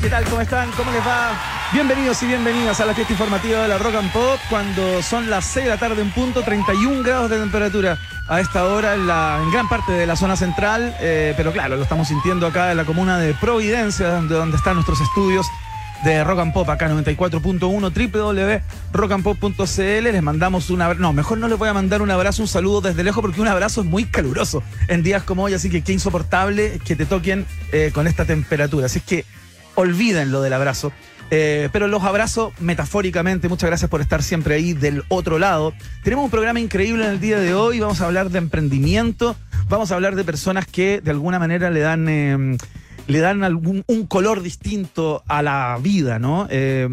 ¿Qué tal? ¿Cómo están? ¿Cómo les va? Bienvenidos y bienvenidas a la fiesta informativa de la Rock and Pop cuando son las 6 de la tarde en punto, 31 grados de temperatura a esta hora en, gran parte de la zona central, eh, pero claro, lo estamos sintiendo acá en la comuna de Providencia, donde, donde están nuestros estudios de Rock and Pop acá 94.1 www.rockandpop.cl les mandamos un abrazo no mejor no les voy a mandar un abrazo un saludo desde lejos porque un abrazo es muy caluroso en días como hoy así que qué insoportable que te toquen eh, con esta temperatura así es que olviden lo del abrazo eh, pero los abrazo metafóricamente. Muchas gracias por estar siempre ahí del otro lado. Tenemos un programa increíble en el día de hoy. Vamos a hablar de emprendimiento. Vamos a hablar de personas que de alguna manera le dan. Eh, le dan algún, un color distinto a la vida, ¿no? Eh,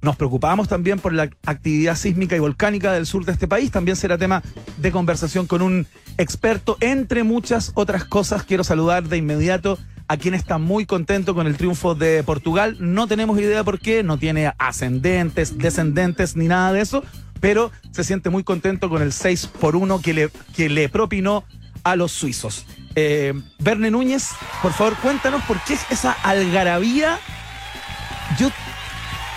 nos preocupamos también por la actividad sísmica y volcánica del sur de este país. También será tema de conversación con un experto, entre muchas otras cosas. Quiero saludar de inmediato a quien está muy contento con el triunfo de Portugal. No tenemos idea por qué, no tiene ascendentes, descendentes ni nada de eso, pero se siente muy contento con el 6 por 1 que le, que le propinó a los suizos. Eh, Verne Núñez, por favor, cuéntanos por qué esa algarabía. Yo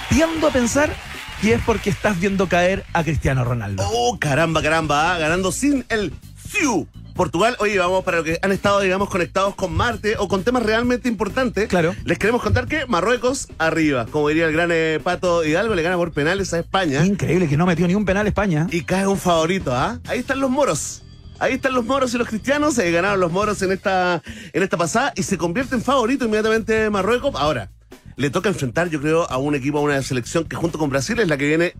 tiendo a pensar que es porque estás viendo caer a Cristiano Ronaldo. Oh, caramba, caramba, ¿ah? ganando sin el FIU. Portugal, oye, vamos para los que han estado, digamos, conectados con Marte o con temas realmente importantes. Claro. Les queremos contar que Marruecos arriba, como diría el gran eh, Pato Hidalgo, le gana por penales a España. Increíble que no metió ni un penal España. Y cae un favorito, ¿ah? Ahí están los moros. Ahí están los moros y los cristianos. Se ganaron los moros en esta, en esta pasada y se convierte en favorito inmediatamente Marruecos. Ahora, le toca enfrentar, yo creo, a un equipo, a una selección que junto con Brasil es la que viene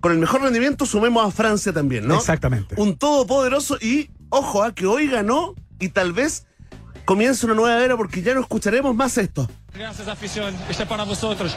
con el mejor rendimiento. Sumemos a Francia también, ¿no? Exactamente. Un todopoderoso y, ojo, a que hoy ganó y tal vez comience una nueva era porque ya no escucharemos más esto. Gracias, afición. Este es para vosotros.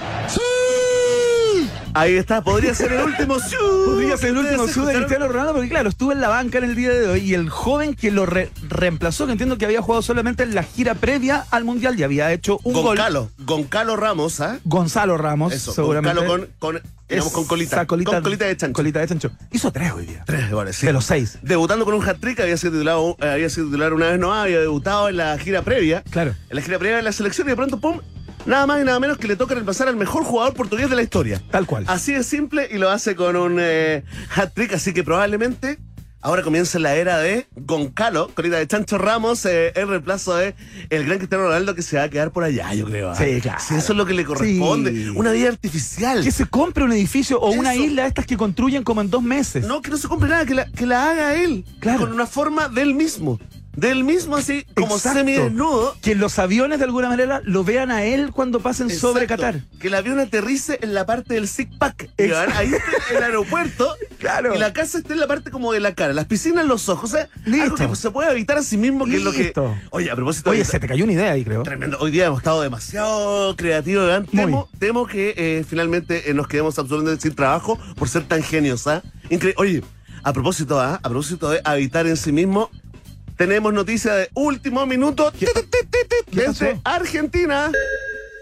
Ahí está, podría ser el último Podría ser el último show de Cristiano Ronaldo, porque claro, estuve en la banca en el día de hoy y el joven que lo re- reemplazó, que entiendo que había jugado solamente en la gira previa al Mundial y había hecho un gol. Goncalo, Goncalo Ramos, ¿ah? Gonzalo Ramos, Eso, seguramente. Goncalo con, con, digamos, con colita. Esa Con colita de chancho. Colita de chancho. Hizo tres hoy día. Tres goles, sí. De los seis. Debutando con un hat-trick, había sido titulado, había sido titular una vez no había debutado en la gira previa. Claro. En la gira previa de la selección y de pronto, pum, nada más y nada menos que le toca reemplazar al mejor jugador portugués de la historia. Tal cual. Así de simple y lo hace con un eh, hat-trick, así que probablemente ahora comienza la era de Goncalo, colita de Chancho Ramos, eh, el reemplazo de el gran Cristiano Ronaldo que se va a quedar por allá, yo creo. ¿ah? Sí, claro. Si eso es lo que le corresponde. Sí. Una vida artificial. Que se compre un edificio o una isla estas que construyen como en dos meses. No, que no se compre nada, que la, que la haga él. Claro. Con una forma del mismo. Del mismo así, como Exacto. semidesnudo. Que los aviones de alguna manera lo vean a él cuando pasen sobre. Qatar. Que el avión aterrice en la parte del zig pack. Ahí está el aeropuerto. Claro. Y la casa está en la parte como de la cara. Las piscinas, los ojos. O sea, Listo. algo que se puede evitar a sí mismo, que es lo que. Oye, a propósito Oye, se te cayó una idea ahí, creo. Tremendo. Hoy día hemos estado demasiado creativos. ¿verdad? Temo, temo que eh, finalmente eh, nos quedemos absolutamente sin trabajo por ser tan genios. ¿ah? Incre- Oye, a propósito, ¿ah? a propósito de habitar en sí mismo, tenemos noticia de último minuto ¿Qué- tit, tit, tit, tit, qué desde? Argentina.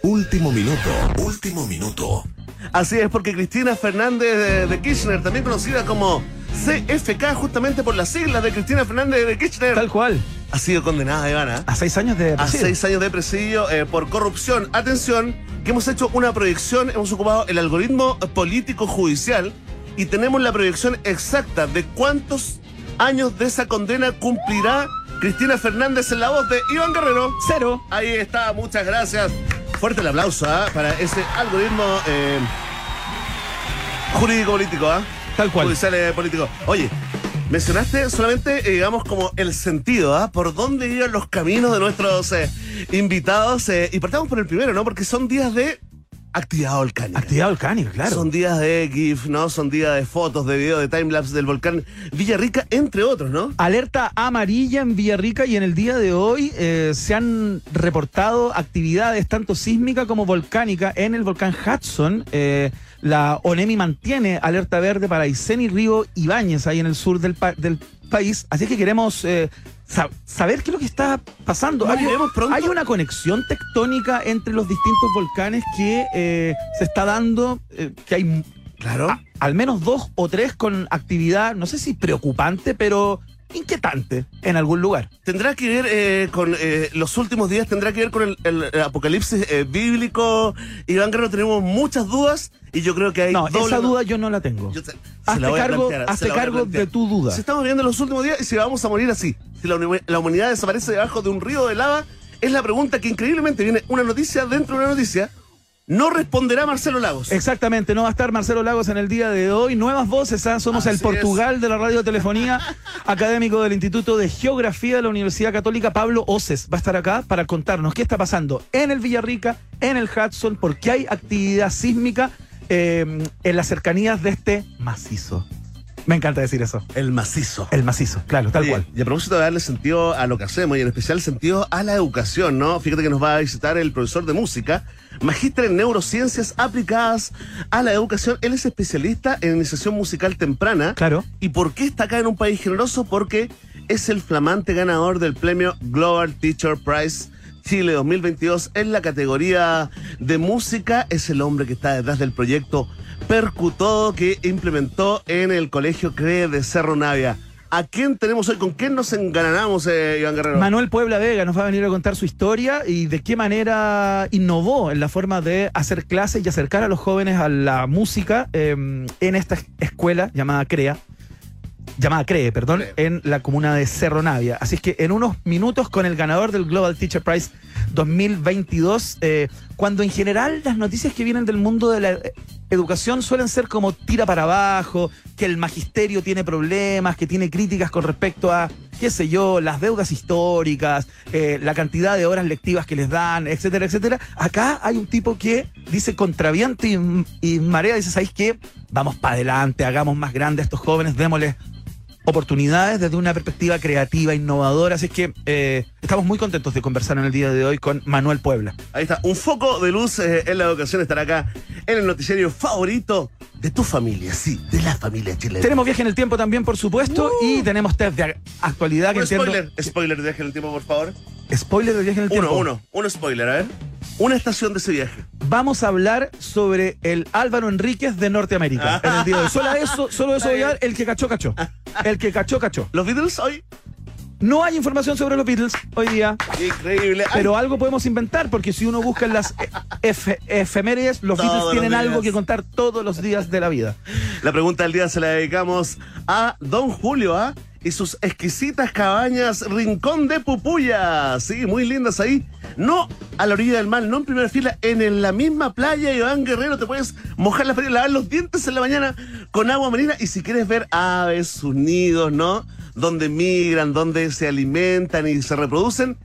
Último minuto, último minuto. Así es, porque Cristina Fernández de, de Kirchner, también conocida como CFK, justamente por las siglas de Cristina Fernández de Kirchner, Tal cual. ha sido condenada, Ivana. A seis años de a presidio. seis años de presidio eh, por corrupción. Atención, que hemos hecho una proyección, hemos ocupado el algoritmo político judicial y tenemos la proyección exacta de cuántos años de esa condena cumplirá Cristina Fernández en la voz de Iván Guerrero. Cero. Ahí está, muchas gracias. Fuerte el aplauso ¿ah? para ese algoritmo eh, jurídico político, ¿ah? Tal cual. Judicial eh, político. Oye, mencionaste solamente, eh, digamos, como el sentido, ¿ah? Por dónde iban los caminos de nuestros eh, invitados. eh, y partamos por el primero, ¿no? Porque son días de actividad volcánica. Actividad volcánica, claro. Son días de GIF, ¿no? Son días de fotos, de video, de timelapse del volcán Villarrica, entre otros, ¿no? Alerta amarilla en Villarrica y en el día de hoy eh, se han reportado actividades tanto sísmica como volcánica en el volcán Hudson. Eh, la ONEMI mantiene alerta verde para Aysén y Río Ibáñez, ahí en el sur del, pa- del país. Así que queremos eh, sa- saber qué es lo que está pasando. Hay, una conexión tectónica entre los distintos volcanes que eh, se está dando, eh, que hay Claro. a- al menos dos o tres con actividad, no sé si preocupante, pero inquietante en algún lugar. Tendrá que ver eh, con eh, los últimos días, tendrá que ver con el, el- el apocalipsis eh, bíblico. Iván Guerrero, tenemos muchas dudas y yo creo que hay No, doble- esa duda yo no la tengo. Yo Hazte la cargo, hazte cargo de tu duda. Si estamos viendo los últimos días y si vamos a morir así, si la humanidad desaparece debajo de un río de lava, es la pregunta que increíblemente viene una noticia dentro de una noticia. No responderá Marcelo Lagos. Exactamente, no va a estar Marcelo Lagos en el día de hoy. Nuevas voces, ¿ah? somos Así el Portugal de la radiotelefonía, académico del Instituto de Geografía de la Universidad Católica, Pablo Oces, va a estar acá para contarnos qué está pasando en el Villarrica, en el Hudson, porque hay actividad sísmica eh, en las cercanías de este macizo. Me encanta decir eso, El macizo. el macizo, claro, tal Oye, cual. Y a propósito de darle sentido a lo que hacemos y en especial sentido a la educación, ¿no? Fíjate que nos va a visitar el profesor de música, magíster en neurociencias aplicadas a la educación. Él es especialista en iniciación musical temprana. Claro. ¿Y por qué está acá en un país generoso? Porque es el flamante ganador del premio Global Teacher Prize Chile 2022 en la categoría de música. Es el hombre que está detrás del proyecto Percutodo que implementó en el Colegio CRE de Cerro Navia. ¿A quién tenemos hoy? ¿Con quién nos enganamos, eh, Iván Guerrero? Manuel Puebla Vega nos va a venir a contar su historia y de qué manera innovó en la forma de hacer clases y acercar a los jóvenes a la música eh, en esta escuela llamada CREA, llamada CREE, perdón, CREE. en la comuna de Cerro Navia. Así es que en unos minutos con el ganador del Global Teacher Prize 2022, eh, cuando en general las noticias que vienen del mundo de la educación suelen ser como tira para abajo, que el magisterio tiene problemas, que tiene críticas con respecto a, qué sé yo, las deudas históricas, eh, la cantidad de horas lectivas que les dan, etcétera, etcétera. Acá hay un tipo que dice contra viento y, y marea, dice, ¿sabéis qué? Vamos para adelante, hagamos más grandes a estos jóvenes, démosles oportunidades desde una perspectiva creativa, innovadora. Así que eh, estamos muy contentos de conversar en el día de hoy con Manuel Puebla. Ahí está, un foco de luz eh, en la educación estará acá en el noticiario favorito de tu familia, sí, de la familia chilena. Tenemos viaje en el tiempo también, por supuesto, y tenemos test de actualidad que entiendo. spoiler, spoiler de viaje en el tiempo, por favor. Spoiler de viaje en el tiempo. Uno, uno, uno spoiler, a ver. Una estación de ese viaje. Vamos a hablar sobre el Álvaro Enríquez de Norteamérica en el día de hoy. Solo eso, solo eso voy a dar. El que cachó, cachó. El que cachó, cachó. Los Beatles hoy, No hay información sobre los Beatles hoy día. increíble. Pero algo podemos inventar, porque si uno busca en las efe- efemérides, los Todos Beatles tienen algo que contar todos los días de la vida. La pregunta del día se la dedicamos a Don Julio, ¿ah? Y sus exquisitas cabañas Rincón de Pupuya. Sí, muy lindas ahí. No a la orilla del mar, no en primera fila, en, la misma playa, Iván Guerrero, te puedes mojar la playa, lavar los dientes en la mañana con agua marina. Y si quieres ver aves, sus nidos, ¿no? Donde migran, donde se alimentan y se reproducen.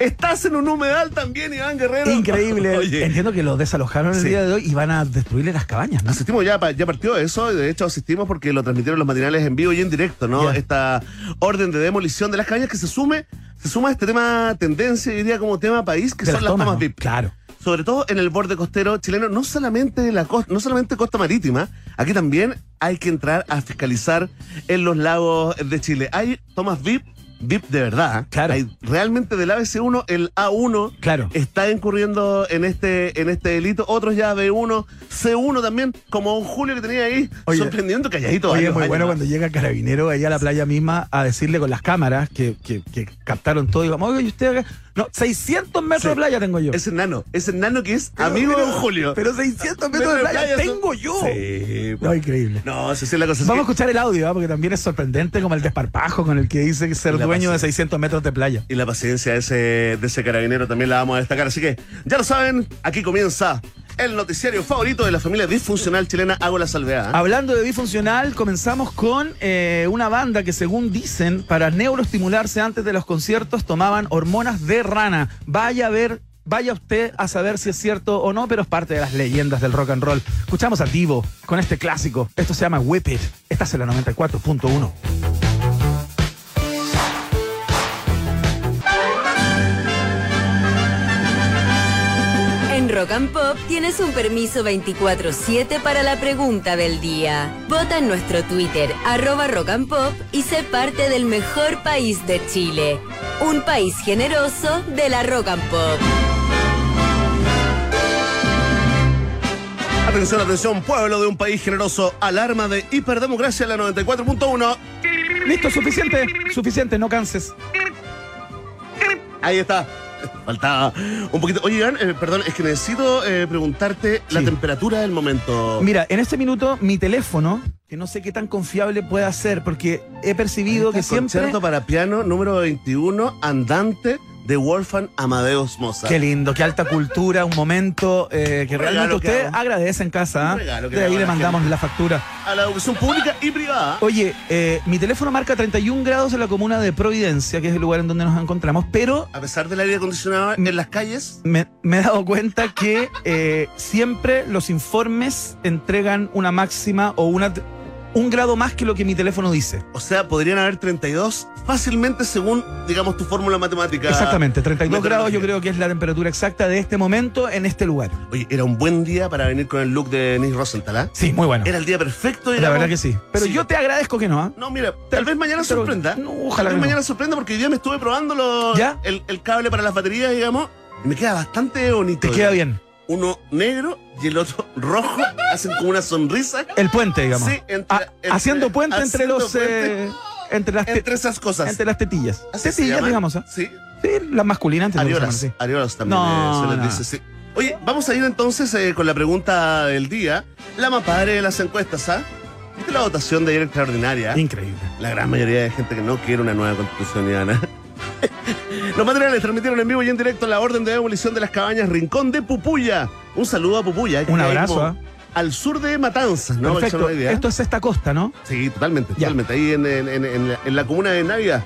Estás en un humedal también, Iván Guerrero. Increíble. Oye. Entiendo que lo desalojaron el Sí. día de hoy y van a destruirle las cabañas, ¿no? Asistimos ya, ya partió eso, y de hecho asistimos porque lo transmitieron los matinales en vivo y en directo, ¿no? Esta orden de demolición de las cabañas que se sume, se suma a este tema tendencia, yo diría como tema país, que De son las tomas, ¿no? VIP. Claro. Sobre todo en el borde costero chileno, no solamente la costa, no solamente costa marítima, aquí también hay que entrar a fiscalizar en los lagos de Chile. Hay tomas VIP, VIP de verdad. Claro. Hay realmente del ABC1, el A1 Claro. está incurriendo en este, en este delito. Otros ya B1, C1 también, como un Julio que tenía ahí, Oye, sorprendiendo calladito. Oye, muy bueno ¿no? cuando llega Carabinero allá a la playa misma a decirle con las cámaras que, que- que captaron todo y vamos, oye, ¿y usted acá? No, 600 metros Sí. de playa tengo yo. Ese nano, ese nano que es Pero- amigo de pero- Julio. Pero 600 metros de playa, tengo yo. Sí, No, increíble. No, esa sí es la cosa. Vamos a Así escuchar el audio, ¿ah? porque también es sorprendente como el desparpajo con el que dice ser dueño de paciencia. 600 metros de playa. Y la paciencia de ese, de ese carabinero también la vamos a destacar. Así que ya lo saben, aquí comienza el noticiario favorito de la familia disfuncional chilena. Hago la salvedad. ¿eh? Hablando de disfuncional, comenzamos con eh, una banda que según dicen, para neuroestimularse antes de los conciertos tomaban hormonas de rana. Vaya a ver, vaya usted a saber si es cierto o no, pero es parte de las leyendas del rock and roll. Escuchamos a Divo con este clásico. Esto se llama Whip It. Esta es la 94.1. Rock and Pop tienes un permiso 24-7 para la pregunta del día. Vota en nuestro Twitter, arroba Rock and Pop, y sé parte del mejor país de Chile. Un país generoso de la Rock and Pop. Atención, atención, pueblo de un país generoso. Alarma de hiperdemocracia en la 94.1. Listo, suficiente, suficiente, no canses. Ahí está. Faltaba un poquito. Oye, Iván, eh, perdón, es que necesito eh, preguntarte la temperatura del momento. Mira, en este minuto mi teléfono, que no sé qué tan confiable pueda ser, porque he percibido que siempre... Concierto para piano número 21, andante de Wolfgang Amadeus Mozart. Qué lindo, qué alta cultura, un momento eh, que Un realmente que usted hago. agradece en casa. que De ahí le mandamos gente. la factura. A la educación pública y privada. Oye, eh, mi teléfono marca 31 grados en la comuna de Providencia, que es el lugar en donde nos encontramos, pero A pesar del aire acondicionado en las calles. me, me he dado cuenta que eh, siempre los informes entregan una máxima o una, un grado más que lo que mi teléfono dice. O sea, podrían haber 32 fácilmente según, digamos, tu fórmula matemática. Exactamente, 32 Meteorología. grados yo creo que es la temperatura exacta de este momento en este lugar. Oye, era un buen día para venir con el look de Nick Rosenthal, ¿ah? Sí, muy bueno. Era el día perfecto, La digamos. verdad que sí. Pero Sí. yo te agradezco que no, ¿ah? No, mira, tal vez mañana pero- sorprenda. no, Tal ojalá vez que no. mañana sorprenda porque hoy día me estuve probando los- ¿Ya? El, el cable para las baterías, digamos, y me queda bastante bonito. Te queda bien. Uno negro y el otro rojo. Hacen como una sonrisa. El puente, digamos. Sí, entre- Ah, entre- haciendo puente entre los. puente eh, entre, las Entre esas cosas. entre las tetillas. Así tetillas, digamos. ¿ah? Sí. Sí, las masculinas. Ariolas. llamarse. Ariolas también No, eh, se les no. dice, sí. Oye, vamos a ir entonces eh, con la pregunta del día. La más padre de las encuestas, ¿ah? ¿Viste la votación de ayer extraordinaria? Increíble. La gran mayoría de gente que no quiere una nueva constitución. Los materiales transmitieron en vivo y en directo la orden de demolición de las cabañas Rincón de Pupuya. Un saludo a Pupuya. que Un abrazo, ¿ah? Al sur de Matanzas, ¿no? Perfecto. Esto es esta costa, ¿no? Sí, totalmente, Ya. totalmente. Ahí en, en- en- en la, en la comuna de Navidad.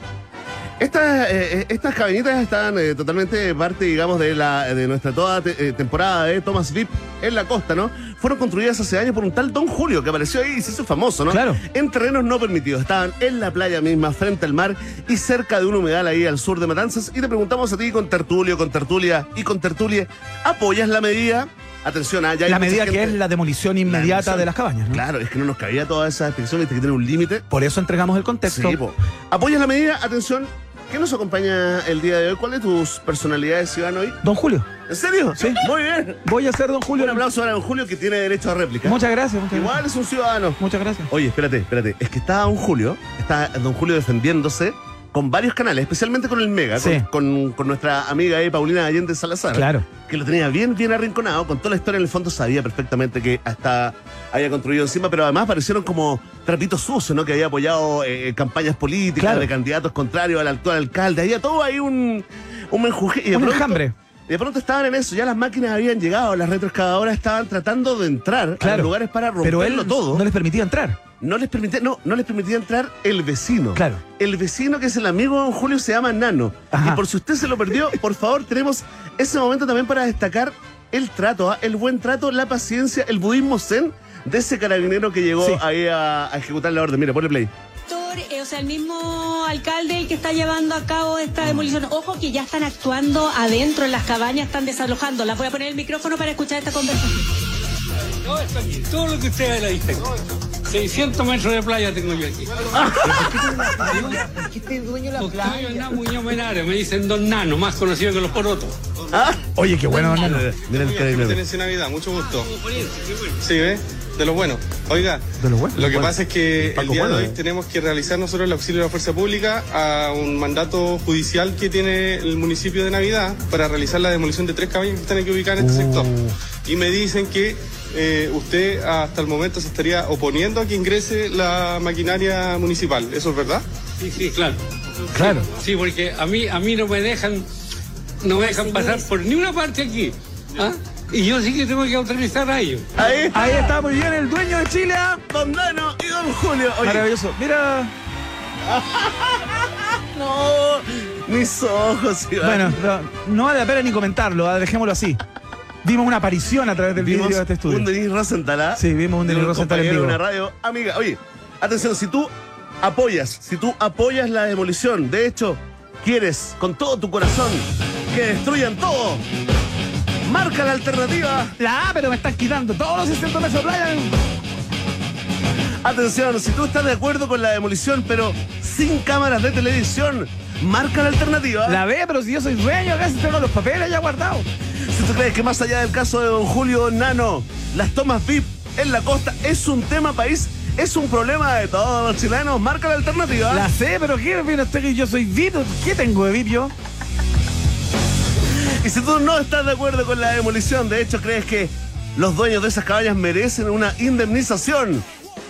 Estas, eh, estas cabañitas están eh, totalmente parte, digamos, de la de nuestra toda te- eh, temporada de Thomas Vip en la costa, ¿no? Fueron construidas hace años por un tal Don Julio que apareció ahí y se hizo famoso, ¿no? Claro. En terrenos no permitidos. Estaban en la playa misma, frente al mar y cerca de un humedal ahí al sur de Matanzas. Y te preguntamos a ti con tertulio, con tertulia y con tertulia, ¿apoyas la medida? Atención, ya hay La medida que es la demolición inmediata de las cabañas, ¿no? Claro, es que no nos cabía toda esa expresión, viste que tiene un límite. Por eso entregamos el contexto. Sí, po. ¿Apoyas la medida? Atención. ¿Qué nos acompaña el día de hoy? ¿Cuál de tus personalidades Iván hoy? Don Julio, ¿En serio? Sí. Muy bien. voy a ser Don Julio. Un aplauso para don Julio que tiene derecho a réplica. Muchas gracias, muchas Igual gracias. es un ciudadano. Muchas gracias. Oye, espérate, espérate. Es que está don Julio, está don Julio defendiéndose con varios canales, especialmente con el Mega, Sí. con, con- con nuestra amiga ahí, Paulina Allende Salazar. Claro. Que lo tenía bien, bien arrinconado, con toda la historia en el fondo sabía perfectamente que hasta había construido encima, pero además aparecieron como trapitos sucios, ¿no? Que había apoyado eh, campañas políticas Claro. de candidatos contrarios al actual alcalde. Había todo ahí un, un menjuje. Un pronto- enjambre. y de pronto estaban en eso, ya las máquinas habían llegado, las retroexcavadoras estaban tratando de entrar a Claro. los lugares para Pero romperlo él todo. no les permitía entrar. No les permitía, no, no les permitía entrar el vecino. Claro. El vecino que es el amigo de don Julio se llama Nano. Ajá. Y por si usted se lo perdió, por favor, tenemos ese momento también para destacar el trato, ¿ah? el buen trato, la paciencia, el budismo zen de ese carabinero que llegó Sí. ahí a, a ejecutar la orden. Mira, ponle play. Eh, o sea, el mismo alcalde el que está llevando a cabo esta demolición. Ojo que ya están actuando adentro en las cabañas, están desalojando. La voy a poner el micrófono para escuchar esta conversación. Todo esto aquí, todo lo que ustedes la dicen. 600 metros de playa tengo yo aquí. ¿Por qué este dueño la playa? Hernán Muñoz Menares, me dicen Don Nano, más conocido que los porotos. Oye, qué bueno, don Nano. A Navidad, mucho gusto. Sí, ¿ves? De lo bueno. Oiga, De lo bueno. lo que Bueno. pasa es que Paco el día bueno, de hoy eh. tenemos que realizar nosotros el auxilio de la fuerza pública a un mandato judicial que tiene el municipio de Navidad para realizar la demolición de tres cabañas que están aquí ubicadas en este sector. Y me dicen que eh, usted hasta el momento se estaría oponiendo a que ingrese la maquinaria municipal. ¿Eso es verdad? Sí, sí, claro. Claro. Sí, porque a mí, a mí no me dejan, no me dejan pasar por ni una parte aquí. ¿ah? Y yo sí que tengo que autorizar a ellos. Ahí, Ahí está muy bien el dueño de Chile. ¿ah? don Nano y don Julio. Oye, Maravilloso. Mira, no, mis ojos, Iván. bueno, no, no vale la pena ni comentarlo, ah, dejémoslo así. Vimos una aparición a través del Vimos vídeo de este estudio. un Denis Rosenthal, ¿ah? Sí, vimos un De Denis Rosenthal en vivo. una radio amiga. Oye, atención, si tú apoyas, si tú apoyas la demolición, de hecho, quieres con todo tu corazón que destruyan todo, marca la alternativa. La A, pero me están quitando todos los 600 metros de playa. Atención, si tú estás de acuerdo con la demolición, pero sin cámaras de televisión, marca la alternativa. La B, pero si yo soy dueño, acá se tengo los papeles ya guardados. ¿Tú crees que más allá del caso de don Julio Nano, las tomas VIP en la costa es un tema país? ¿Es un problema de todos los chilenos? Marca la alternativa. La sé, pero ¿qué viene usted que yo soy VIP? ¿Qué tengo de VIP yo? Y si tú no estás de acuerdo con la demolición, de hecho crees que los dueños de esas cabañas merecen una indemnización,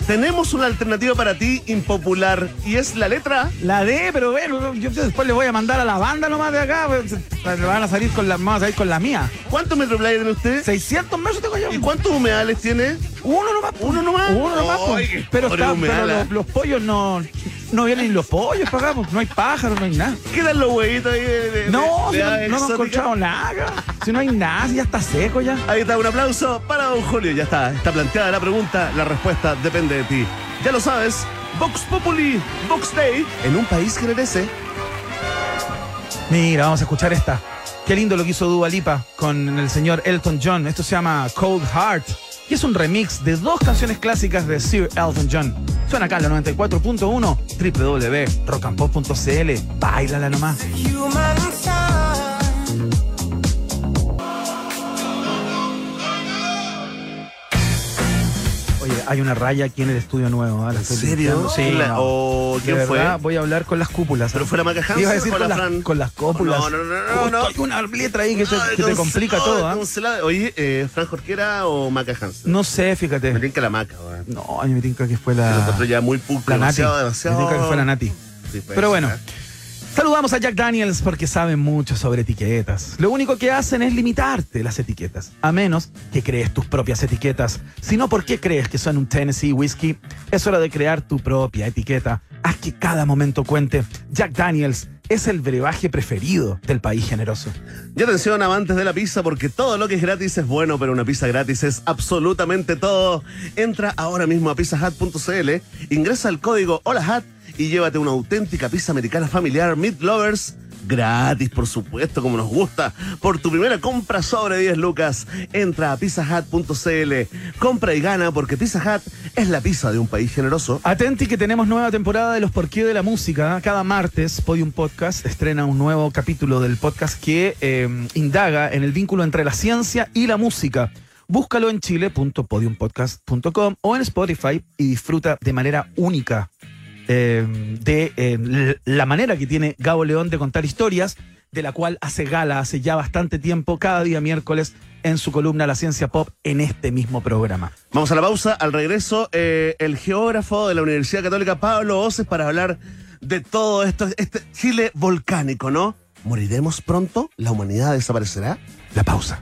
tenemos una alternativa para ti impopular y es la letra. La D, pero bueno, yo después le voy a mandar a la banda nomás de acá. pues, van a salir con la, vamos a salir con la mía. ¿Cuántos Metroplay tiene usted? 600 metros tengo yo. ¿Y cuántos humedales tiene? Uno nomás. pues. ¿Uno nomás? Uno nomás. pues. Pero está- pero los, los pollos no, no vienen los pollos para acá. pues. No hay pájaros, no hay nada. ¿Qué dan los huevitos ahí de, de- No, de- si de no, no hemos encontrado nada. Si no hay nada, si ya está seco ya. Ahí está, un aplauso para don Julio. Ya está, está planteada la pregunta, la respuesta depende de ti. Ya lo sabes, Vox Populi, Vox Day, en un país que merece. Mira, vamos a escuchar esta. Qué lindo lo que hizo Dua Lipa con el señor Elton John. Esto se llama Cold Heart. Y es un remix de dos canciones clásicas de Sir Elton John. Suena acá la 94.1 www.rockandpop.cl. Báilala nomás. Hay una raya aquí en el estudio nuevo. ¿ah? La ¿En serio? Sí. ¿Quién la- no. o De quién fue? verdad, Voy a hablar con las cúpulas. ¿Pero fue la Maca Hansen Iba a decir o con, la las- Fran? con las cópulas. No, no, no, no, no. Hay una letra ahí que te, Ay, que te complica todo. cancelada. Oye, eh, ¿Fran Jorquera o Maca Hansen? No sé, fíjate. Me tinca la Maca, weón. No, a mí me tinca que fue la, encontré ya muy la Nati. demasiado, Me demasiado. tinca que fue la Nati. Sí, puede Pero bueno, ¿eh? Saludamos a Jack Daniels porque saben mucho sobre etiquetas. Lo único que hacen es limitarte las etiquetas, a menos que crees tus propias etiquetas. Si no, ¿por qué crees que son un Tennessee Whiskey? Es hora de crear tu propia etiqueta. Haz que cada momento cuente. Jack Daniels es el brebaje preferido del país generoso. Y atención, amantes de la pizza, porque todo lo que es gratis es bueno, pero una pizza gratis es absolutamente todo. Entra ahora mismo a pizzahut.cl, ingresa el código HOLAHAT y llévate una auténtica pizza americana familiar Meat Lovers. Gratis, por supuesto, como nos gusta. Por tu primera compra sobre 10 lucas, entra a pizzahut.cl. Compra y gana porque Pizza Hut es la pizza de un país generoso. Atenti que tenemos nueva temporada de los Porqué de la Música. Cada martes Podium Podcast estrena un nuevo capítulo del podcast que eh, indaga en el vínculo entre la ciencia y la música. Búscalo en chile.podiumpodcast.com o en Spotify y disfruta de manera única eh, de eh, la manera que tiene Gabo León de contar historias, de la cual hace gala hace ya bastante tiempo, cada día miércoles, en su columna La Ciencia Pop, en este mismo programa. Vamos a la pausa. Al regreso, eh, el geógrafo de la Universidad Católica, Pablo Oces, para hablar de todo esto, este Chile volcánico, ¿no? ¿Moriremos pronto? ¿La humanidad desaparecerá? La pausa.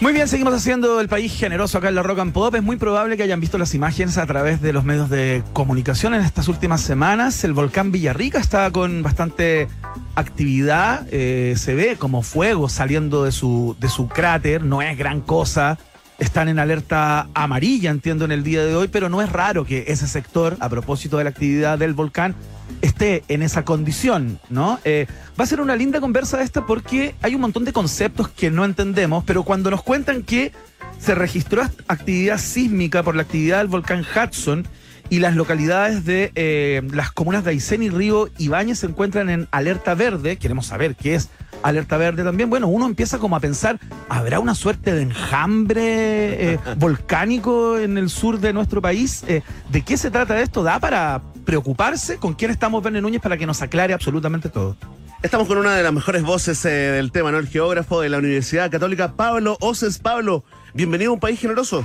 Muy bien, seguimos haciendo el país generoso acá en la Rock and Pop. Es muy probable que hayan visto las imágenes a través de los medios de comunicación en estas últimas semanas. El volcán Villarrica está con bastante actividad. eh, se ve como fuego saliendo de su, de su cráter. No es gran cosa. Están en alerta amarilla, entiendo, en el día de hoy, pero no es raro que ese sector, a propósito de la actividad del volcán, esté en esa condición, ¿no? Eh, va a ser una linda conversa esta porque hay un montón de conceptos que no entendemos, pero cuando nos cuentan que se registró act- actividad sísmica por la actividad del volcán Hudson y las localidades de eh, las comunas de Aysén y Río Ibáñez se encuentran en alerta verde, queremos saber qué es alerta verde también, bueno, uno empieza como a pensar, ¿habrá una suerte de enjambre eh, volcánico en el sur de nuestro país? Eh, ¿De qué se trata esto? ¿Da para preocuparse? ¿Con quién estamos, Verne Núñez, para que nos aclare absolutamente todo? Estamos con una de las mejores voces eh, del tema, ¿no? El geógrafo de la Universidad Católica, Pablo Oces. Pablo, bienvenido a un país generoso.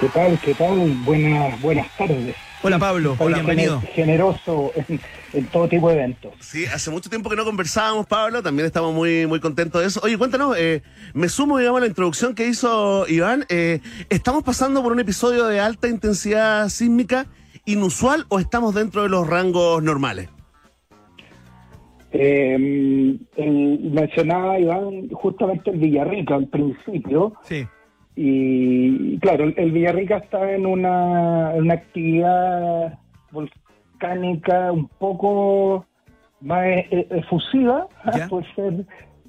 ¿Qué tal? ¿Qué tal? Buenas, buenas tardes. Hola Pablo, Soy bienvenido. gener- Generoso en, en todo tipo de eventos. Sí, hace mucho tiempo que no conversábamos, Pablo. También estamos muy, muy contentos de eso. Oye, cuéntanos, eh, me sumo, digamos, a la introducción que hizo Iván. Eh, ¿Estamos pasando por un episodio de alta intensidad sísmica inusual o estamos dentro de los rangos normales? Eh, el- mencionaba Iván justamente el Villarrica al principio. Sí. Y claro, el, el Villarrica está en una, actividad volcánica un poco más e- e- efusiva, Ya. puede ser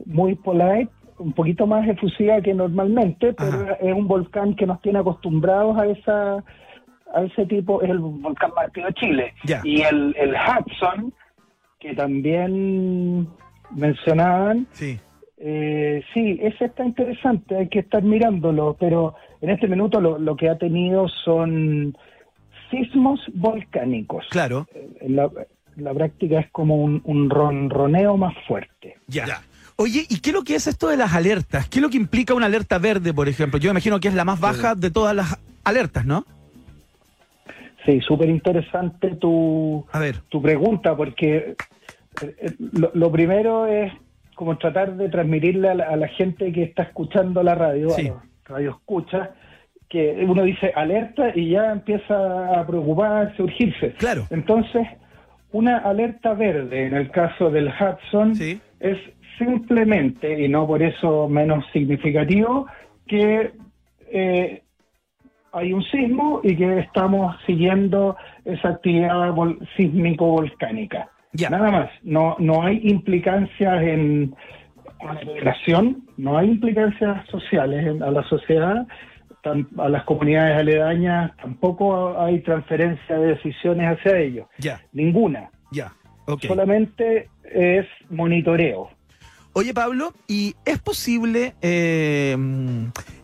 muy polite, un poquito más efusiva que normalmente, pero Ajá. es un volcán que nos tiene acostumbrados a esa a ese tipo, es el volcán activo de Chile. Ya. Y el, el Hudson, que también mencionaban, Sí. eh, sí, ese está interesante, hay que estar mirándolo, pero en este minuto lo, lo que ha tenido son sismos volcánicos. Claro. En la, la práctica es como un, un ronroneo más fuerte. Ya. Oye, ¿y qué es lo que es esto de las alertas? ¿Qué es lo que implica una alerta verde, por ejemplo? Yo me imagino que es la más baja de todas las alertas, ¿no? Sí, súper interesante tu, A ver. tu pregunta, porque eh, eh, lo, lo primero es como tratar de transmitirle a la, a la gente que está escuchando la radio, Sí. a los radio escucha, que uno dice alerta y ya empieza a preocuparse, a urgirse. Claro. Entonces, una alerta verde en el caso del Hudson Sí. es simplemente, y no por eso menos significativo, que eh, hay un sismo y que estamos siguiendo esa actividad vol- sísmico-volcánica. Ya. Nada más. No, no hay implicancias en la población, no hay implicancias sociales en- a la sociedad, a las comunidades aledañas, tampoco hay transferencia de decisiones hacia ellos. Ya, Ninguna. ya. Ok. Solamente es monitoreo. Oye, Pablo, ¿y es posible, eh,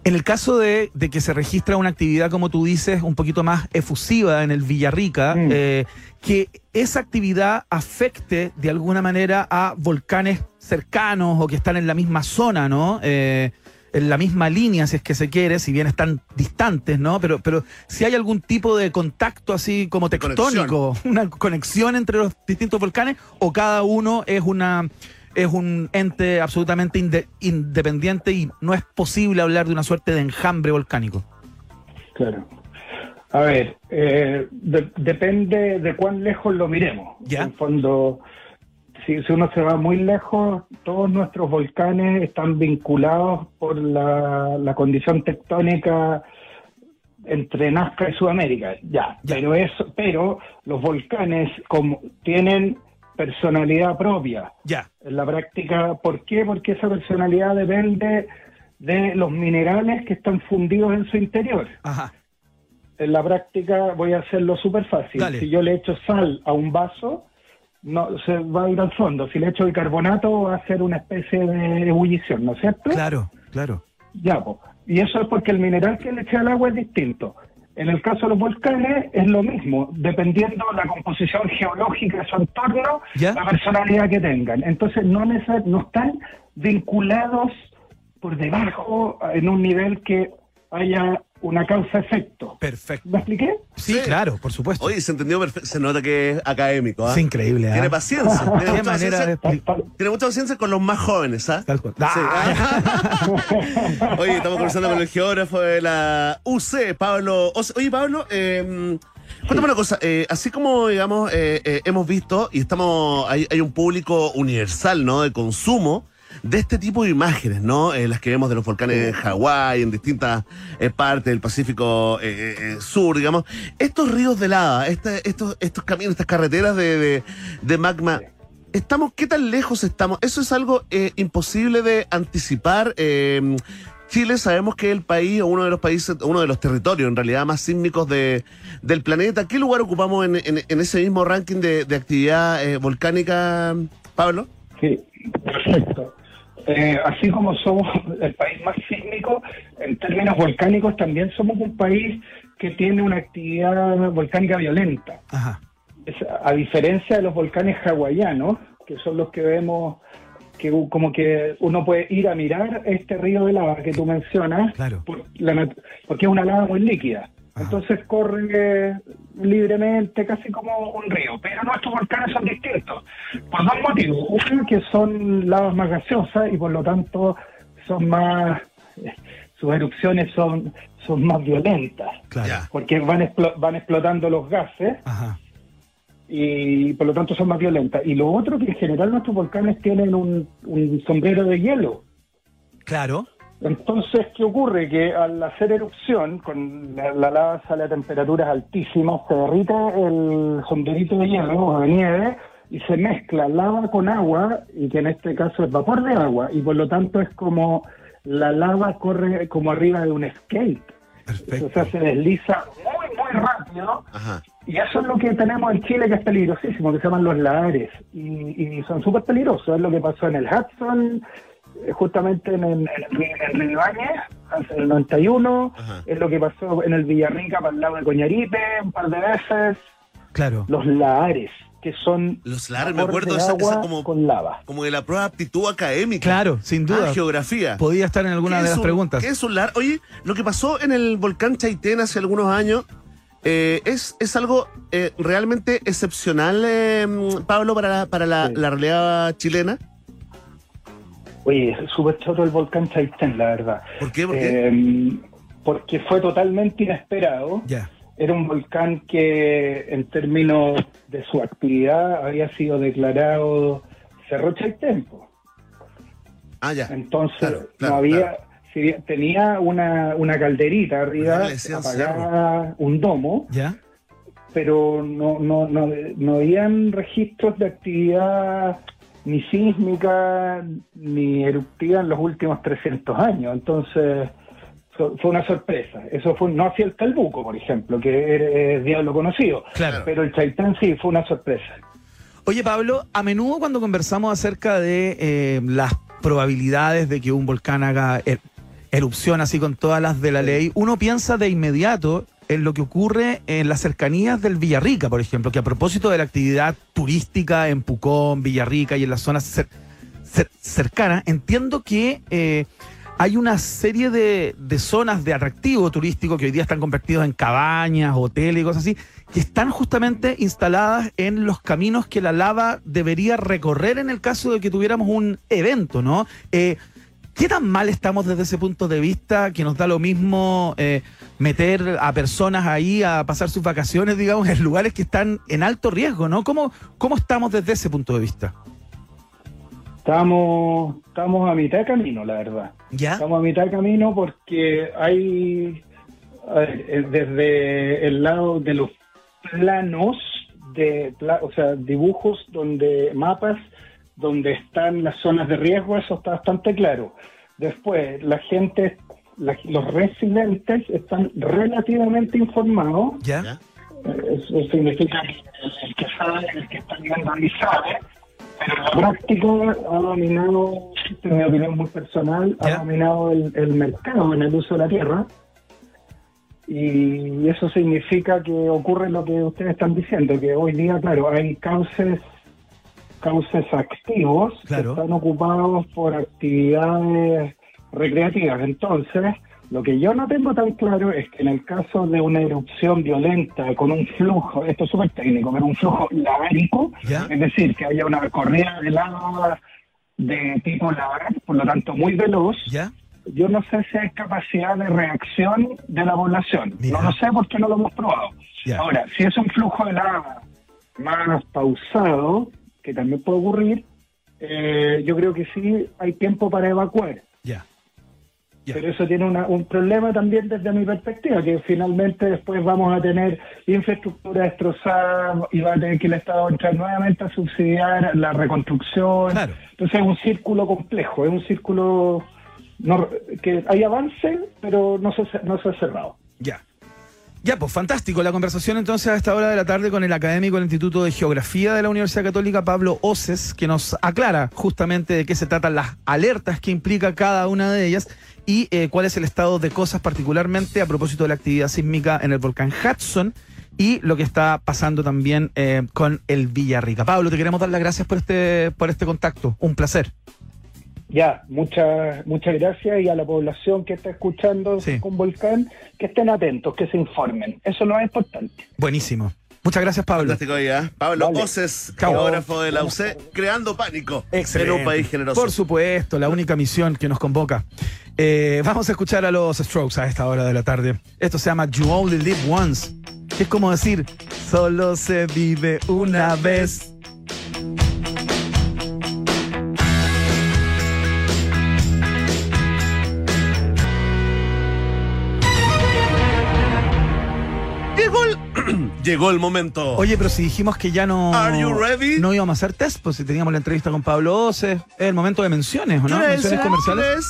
en el caso de, de que se registra una actividad, como tú dices, un poquito más efusiva en el Villarrica, Mm. eh, que esa actividad afecte de alguna manera a volcanes cercanos o que están en la misma zona, ¿no? Eh, en la misma línea, si es que se quiere, si bien están distantes, ¿no? Pero, pero si hay algún tipo de contacto así como tectónico, una conexión entre los distintos volcanes, o cada uno es una es un ente absolutamente inde- independiente y no es posible hablar de una suerte de enjambre volcánico. Claro. A ver, eh, de- depende de cuán lejos lo miremos. Ya. En fondo, si, si uno se va muy lejos, todos nuestros volcanes están vinculados por la, la condición tectónica entre Nazca y Sudamérica. Ya, Ya. pero eso, pero los volcanes como tienen personalidad propia Ya, en la práctica. ¿Por qué? Porque esa personalidad depende de los minerales que están fundidos en su interior. ajá, En la práctica voy a hacerlo súper fácil. Dale. Si yo le echo sal a un vaso, no se va a ir al fondo. Si le echo bicarbonato, va a ser una especie de ebullición, ¿no es cierto? claro, claro. Ya, po. Y eso es porque el mineral que le eché al agua es distinto. En el caso de los volcanes es lo mismo, dependiendo la composición geológica de su entorno, ¿Ya? la personalidad que tengan. Entonces no, neces- no están vinculados por debajo en un nivel que haya una causa-efecto. Perfecto. ¿Me expliqué? Sí, Sí. claro, por supuesto. Oye, se entendió perfecto. Se nota que es académico. ¿ah? es increíble, ¿ah? Tiene paciencia. Tiene mucha manera de tiene mucha paciencia con los más jóvenes, ¿ah? Tal cual. Sí. Ah, Oye, estamos conversando con el geógrafo de la UC, Pablo. Oye, Pablo, eh, cuéntame una cosa. eh, así como, digamos, eh, eh, hemos visto y estamos, hay, hay un público universal, ¿no? De consumo de este tipo de imágenes, ¿no? Eh, las que vemos de los volcanes en Hawái, en distintas eh, partes del Pacífico eh, Sur, digamos. Estos ríos de lava, este- estos, estos caminos, estas carreteras de, de, de magma. Estamos, ¿qué tan lejos estamos? Eso es algo imposible de anticipar. eh, Chile sabemos que es el país, o uno de los países, uno de los territorios en realidad más sísmicos de, del planeta. ¿Qué lugar ocupamos en, en- en ese mismo ranking de, de actividad volcánica, Pablo? Sí, perfecto. Eh, así como somos el país más sísmico, en términos volcánicos también somos un país que tiene una actividad volcánica violenta. Ajá. A diferencia de los volcanes hawaianos, que son los que vemos que como que uno puede ir a mirar este río de lava que tú mencionas, Claro. por la nat- porque es una lava muy líquida. Entonces corre libremente, casi como un río. Pero nuestros volcanes son distintos, por dos motivos. Uno, que son lavas más gaseosas y por lo tanto son más, sus erupciones son, son más violentas, Claro. Porque van, explo- van explotando los gases Ajá. y por lo tanto son más violentas. Y lo otro que en general nuestros volcanes tienen un, un sombrero de hielo. Claro. Entonces, ¿qué ocurre? Que al hacer erupción, con la, la lava sale a temperaturas altísimas, se derrite el sombrerito de hielo o de nieve y se mezcla lava con agua, y que en este caso es vapor de agua, y por lo tanto es como la lava corre como arriba de un skate. O sea, se desliza muy, muy rápido. Ajá. Y eso es lo que tenemos en Chile que es peligrosísimo, que se llaman los lahares. Y, y son súper peligrosos. Es lo que pasó en el Hudson, justamente en, en, en, en hace el 91. Ajá. Es lo que pasó en el Villarrica para el lado de Coñaripe un par de veces. Claro. Los lahares, que son Los lahares, me acuerdo de esa- esa agua como- con lava. Como de la prueba de aptitud académica. Claro, sin duda. Ah, geografía. Podía estar en alguna ¿Qué de las un- preguntas. ¿Qué es un lahar? Oye, lo que pasó en el volcán Chaitén hace algunos años eh, es, es algo eh, realmente excepcional, eh, Pablo, para la, para la, Sí. la realidad chilena. Oye, es súper choto el volcán Chaitén, la verdad. ¿Por qué? ¿Por qué? Eh, porque fue totalmente inesperado. Ya. Era un volcán que, en términos de su actividad, había sido declarado Cerro Chaitén. ah, ya. Entonces, Claro, claro, no había. claro. si bien tenía una, una calderita arriba, apagada, un domo, ¿Ya? pero no, no, no, no habían registros de actividad ni sísmica ni eruptiva en los últimos 300 años. Entonces, so- fue una sorpresa. Eso fue no hacia el Calbuco, por ejemplo, que es, es diablo conocido. Claro. Pero el Chaitán sí fue una sorpresa. Oye, Pablo, a menudo cuando conversamos acerca de eh, las probabilidades de que un volcán haga er- erupción así con todas las de la ley, uno piensa de inmediato en lo que ocurre en las cercanías del Villarrica, por ejemplo, que a propósito de la actividad turística en Pucón, Villarrica y en las zonas cer- cer- cercanas, entiendo que eh, hay una serie de, de zonas de atractivo turístico que hoy día están convertidos en cabañas, hoteles y cosas así, que están justamente instaladas en los caminos que la lava debería recorrer en el caso de que tuviéramos un evento, ¿no? Eh, ¿Qué tan mal estamos desde ese punto de vista que nos da lo mismo eh, meter a personas ahí a pasar sus vacaciones, digamos, en lugares que están en alto riesgo, ¿no? ¿Cómo, cómo estamos desde ese punto de vista? Estamos, estamos a mitad de camino, la verdad. ¿Ya? Estamos a mitad de camino porque hay, ver, eh, desde el lado de los planos, de, o sea, dibujos donde, mapas donde están las zonas de riesgo, eso está bastante claro. Después, la gente, la- los residentes están relativamente informados. ¿Ya? Eh, Eso significa que el que sabe, el que está viendo ahí sabe, pero en la práctica ha dominado, es mi opinión muy personal, Ya. ha dominado el, el mercado en el uso de la tierra. Y eso significa que ocurre lo que ustedes están diciendo, que hoy día, claro, hay cauces, cauces activos Claro. que están ocupados por actividades recreativas. Entonces, lo que yo no tengo tan claro es que en el caso de una erupción violenta con un flujo, esto es súper técnico, pero un flujo lavárico, Ya. es decir, que haya una corrida de lava de tipo lavar, por lo tanto muy veloz, ¿Ya? yo no sé si hay capacidad de reacción de la población. Mira. No lo sé porque no lo hemos probado. Ya. Ahora, si es un flujo de lava más pausado, que también puede ocurrir, eh, yo creo que sí hay tiempo para evacuar. ¿Ya? Pero eso tiene una- un problema también desde mi perspectiva, que finalmente después vamos a tener infraestructura destrozada y va a tener que el Estado entrar nuevamente a subsidiar la reconstrucción. Claro. Entonces es un círculo complejo, es un círculo no- que hay avance, pero no se, no se ha cerrado. Ya. Ya, pues fantástico. La conversación entonces a esta hora de la tarde con el académico del Instituto de Geografía de la Universidad Católica, Pablo Oces, que nos aclara justamente de qué se tratan las alertas que implica cada una de ellas y eh, cuál es el estado de cosas particularmente a propósito de la actividad sísmica en el volcán Hudson y lo que está pasando también eh, con el Villarrica. Pablo, te queremos dar las gracias por este, por este contacto. Un placer. Ya, muchas muchas gracias y a la población que está escuchando Sí. con Volcán, que estén atentos, que se informen. Eso es lo más importante. Buenísimo. Muchas gracias, Pablo. Fantástico ¿eh? Pablo Vale. Oces, Chao. geógrafo de la UC, creando pánico en un país generoso. Por supuesto, la única misión que nos convoca. Eh, vamos a escuchar a los Strokes a esta hora de la tarde. Esto se llama You Only Live Once. Que es como decir, solo se vive una vez. Llegó el momento. Oye, pero si dijimos que ya no. Are you ready? No íbamos a hacer test, pues si teníamos la entrevista con Pablo Oce. Es el momento de menciones, ¿o ¿Qué no? Menciones ¿Qué comerciales. es?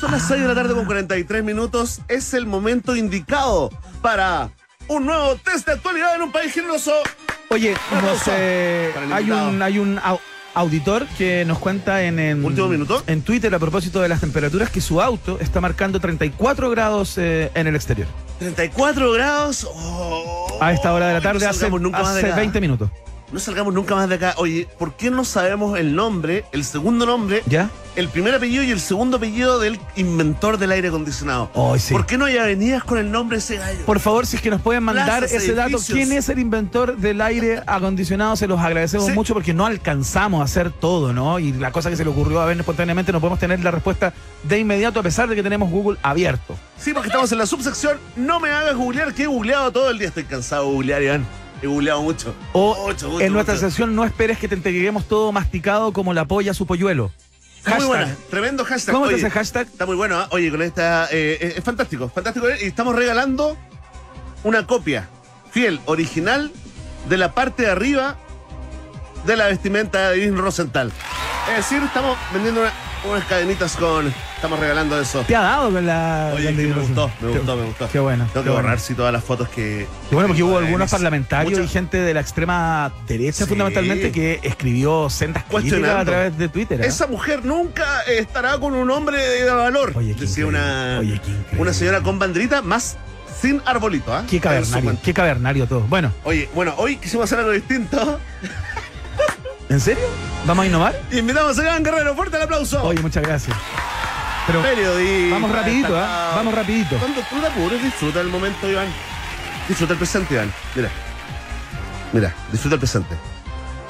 Son las 6 de la tarde con 43 minutos. Es el momento indicado para un nuevo test de actualidad en un país generoso. Oye, para el hay un, hay un auditor que nos cuenta en, en- Último minuto. en Twitter a propósito de las temperaturas que su auto está marcando 34 grados eh, en el exterior. 34 grados. Oh, A esta hora de la no tarde, hace, salgamos nunca hace acá. 20 minutos. No salgamos nunca más de acá. Oye, ¿por qué no sabemos el nombre, el segundo nombre, ¿Ya? el primer apellido y el segundo apellido del inventor del aire acondicionado? Ay, sí. ¿Por qué no hay avenidas con el nombre de ese gallo? Por favor, si es que nos pueden mandar Plazas, ese dato. ¿quién es el inventor del aire acondicionado? Se los agradecemos Sí. mucho porque no alcanzamos a hacer todo, ¿no? Y la cosa que se le ocurrió a ver espontáneamente no podemos tener la respuesta de inmediato a pesar de que tenemos Google abierto. Sí, porque estamos en la subsección. No me hagas googlear, que he googleado todo el día. Estoy cansado de googlear, Iván. He googleado mucho. O Mucho, mucho, en nuestra mucho. sesión no esperes que te entreguemos todo masticado como la polla a su polluelo. Está muy buena. Tremendo hashtag. ¿Cómo te Oye, hace hashtag? Está muy bueno, ¿ah? Oye, con esta. eh, es fantástico, fantástico. Y estamos regalando una copia fiel, original, de la parte de arriba de la vestimenta de Dean Rosenthal. Es decir, estamos vendiendo una- unas cadenitas con. Estamos regalando eso. Te ha dado con la. Oye, que la- me gustó, me Qué- gustó, me gustó. Qué bueno. Tengo qué que bueno. borrar sí, todas las fotos que. Qué bueno, porque hubo algunos parlamentarios Muchas- y gente de la extrema derecha Sí. fundamentalmente que escribió sendas críticas a través de Twitter. ¿eh? Esa mujer nunca estará con un hombre de valor. Oye, Decía una, Oye, una señora con bandrita más sin arbolito. ¿ah? Qué cavernario, qué cavernario todo. Bueno, Oye, bueno, hoy quisimos hacer algo distinto. ¿En serio? ¿Vamos a innovar? Invitamos a Iván Guerrero. Fuerte el aplauso. Oye, muchas gracias. Pero Periodista. vamos rapidito, destacado. Vamos rapidito. Cuando tú te apures, disfruta el momento, Iván. Disfruta el presente, Iván. Mira. Mira, disfruta el presente.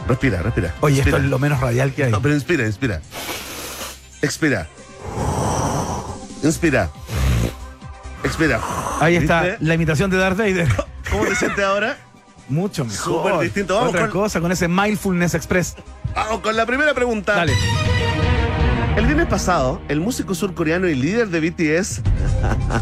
Respira, respira. Oye, esto es lo menos radial que hay. No, pero inspira, inspira. Expira. Inspira. Expira. Ahí está ¿Viste? la imitación de Darth Vader. ¿Cómo te sientes ahora? Mucho mejor. Súper distinto. Vamos Otra con- cosa, con ese Mindfulness Express. Vamos con la primera pregunta. Dale. El viernes pasado, el músico surcoreano y líder de BTS,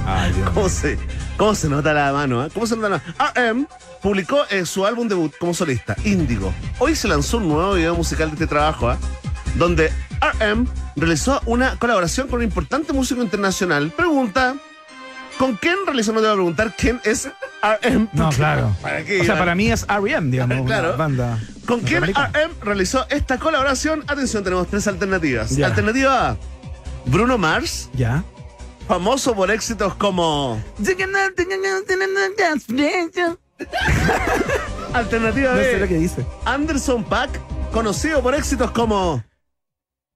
Ay, Dios. ¿cómo se, cómo se nota la mano? eh? ¿Cómo se nota la mano? RM publicó eh, su álbum debut como solista, Índigo. Hoy se lanzó un nuevo video musical de este trabajo, ¿ah? donde RM realizó una colaboración con un importante músico internacional. Pregunta, ¿con quién realizó? No te voy a preguntar quién es RM. No, claro. ¿Para qué? O sea, para mí es R.E.M., digamos, una Claro. banda. ¿Con quién. RM realizó esta colaboración? Atención, tenemos tres alternativas. Ya. Alternativa A, Bruno Mars, Ya. famoso por éxitos como Alternativa No sé lo B, que dice. Anderson Paak, conocido por éxitos como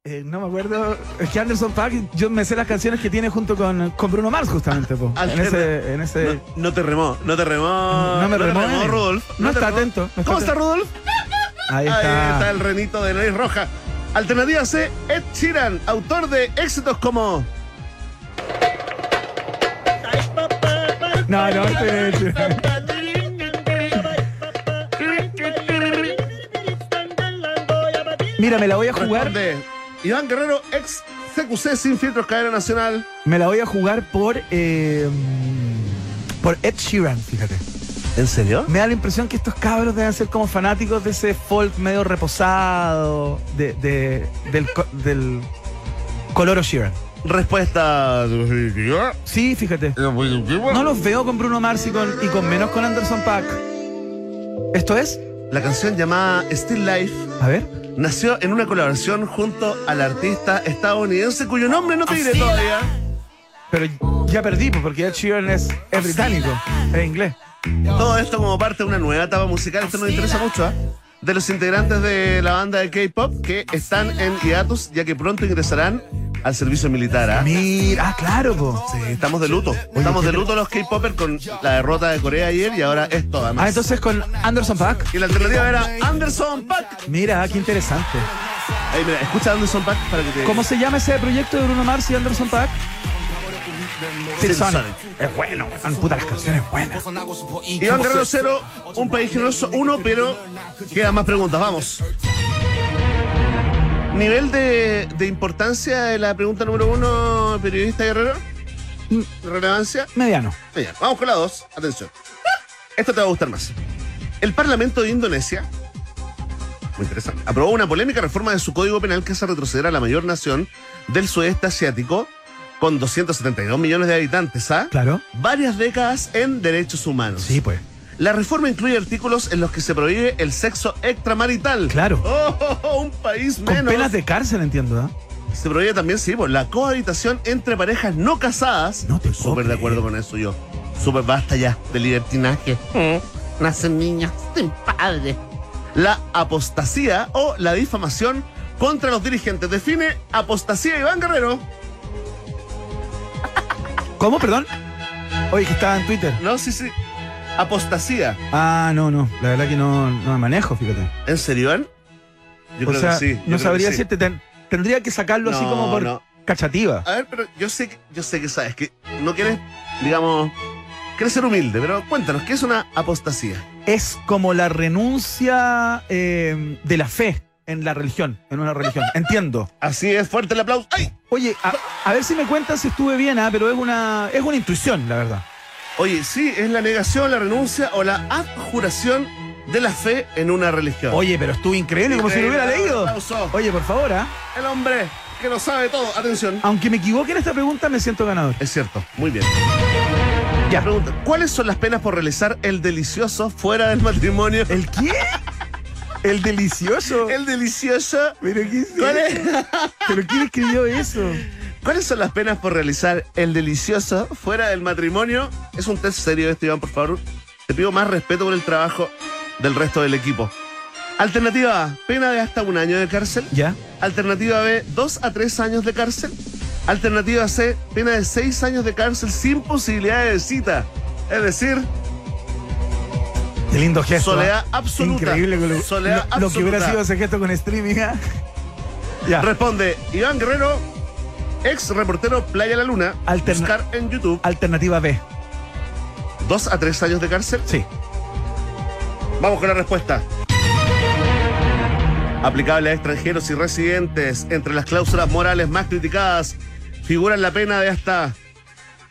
Eh, no me acuerdo. Es que Anderson Paak, yo me sé las canciones que tiene junto con, con Bruno Mars, justamente. po. En ese. En ese no, no te remó, no te remó. No me te remó. Rudolf. No está remó. atento, no está ¿Cómo está. Rudolf? ahí Ahí está. está el renito de nariz roja. Alternativa C, Ed Sheeran, autor de éxitos como No, no, este- Mira, me la voy a jugar. Responde Iván Guerrero, ex CQC sin filtros cadena nacional. Me la voy a jugar por. eh, por Ed Sheeran, fíjate. ¿En serio? Me da la impresión que estos cabros deben ser como fanáticos de ese folk medio reposado, de, de- del, del color Sheeran. Respuesta. Sí, fíjate. No los veo con Bruno Mars y con, y con menos con Anderson Paak. ¿Esto es? La canción llamada Still Life A ver. Nació en una colaboración junto al artista estadounidense cuyo nombre no te diré todavía. Pero ya perdí, pues, porque Ed Sheeran es, es británico, es inglés. Todo esto como parte de una nueva etapa musical, esto nos interesa mucho, ¿ah? De los integrantes de la banda de K-pop que están en hiatus ya que pronto ingresarán al servicio militar, ¿ah? Mira, ah, claro, po. Sí, estamos de luto. Estamos de luto los K-popers con la derrota de Corea ayer y ahora esto además. Ah, entonces con Anderson Paak. Y la alternativa era Anderson Paak. Mira, qué interesante. Mira, escucha Anderson Paak para que te. ¿Cómo se llama ese proyecto de Bruno Mars y Anderson Silk Sonic. Es bueno, weón. Puta, las canciones buenas. Iván Guerrero 0, un país generoso 1, pero quedan más preguntas. Vamos. Nivel de, de importancia de la pregunta número 1, periodista Guerrero. Relevancia. Mediano. Bien, vamos con la 2. Atención. Esto te va a gustar más. El Parlamento de Indonesia, muy interesante, aprobó una polémica reforma de su código penal que hace retroceder a la mayor nación del sudeste asiático con 272 millones de habitantes, ¿ah? Claro. Varias décadas en derechos humanos. Sí, pues. La reforma incluye artículos en los que se prohíbe el sexo extramarital. Claro. Oh, oh, oh, un país Con menos. penas de cárcel, entiendo, ¿ah? Se prohíbe también, sí, pues, la cohabitación entre parejas no casadas. No te Súper de acuerdo con eso yo. Súper basta ya de libertinaje. Nacen niñas sin padre. La apostasía o la difamación contra los dirigentes. Define apostasía Iván Guerrero. ¿Cómo, perdón? Oye, que estaba en Twitter. No, sí, sí. Apostasía. Ah, no, no. La verdad que no, no me manejo, fíjate. ¿En serio? Yo o creo sea, que sí. yo no sabría sí. decirte. ten- tendría que sacarlo así como por no. cachativa. A ver, pero yo sé, que- yo sé que sabes que no quieres, digamos, quieres ser humilde, pero cuéntanos, ¿qué es una apostasía? Es como la renuncia eh, de la fe en la religión, en una religión. Entiendo. Así es, fuerte el aplauso. ¡Ay! Oye, a, a ver si me cuentas si estuve bien, ah, pero es una, es una intuición, la verdad. Oye, sí, es la negación, la renuncia o la abjuración de la fe en una religión. Oye, pero estuvo increíble, como si lo hubiera leído. aplauso. Oye, por favor, ¿ah? El hombre que lo sabe todo. Atención. Aunque me equivoque en esta pregunta, me siento ganador. Es cierto, muy bien. Ya. Pregunta, ¿cuáles son las penas por realizar el delicioso fuera del matrimonio? ¿El qué? El delicioso. El delicioso. ¿Pero qué es ¿Cuál es? ¿Pero quién escribió eso? ¿Cuáles son las penas por realizar el delicioso fuera del matrimonio? Es un test serio este, Iván, por favor. Te pido más respeto por el trabajo del resto del equipo. Alternativa A, pena de hasta un año de cárcel. ¿Ya? Alternativa B, dos a tres años de cárcel. Alternativa C, pena de seis años de cárcel sin posibilidad de cita. Es decir, Qué lindo gesto. Soledad ¿ah? absoluta. Increíble lo, Soledad lo- lo que hubiera absoluta. sido ese gesto con streaming. ¿ah? Ya. responde Iván Guerrero, ex reportero Playa La Luna. Alterna- Buscar en YouTube. Alternativa B. Dos a tres años de cárcel. Sí. Vamos con la respuesta. Aplicable a extranjeros y residentes, entre las cláusulas morales más criticadas, figuran la pena de hasta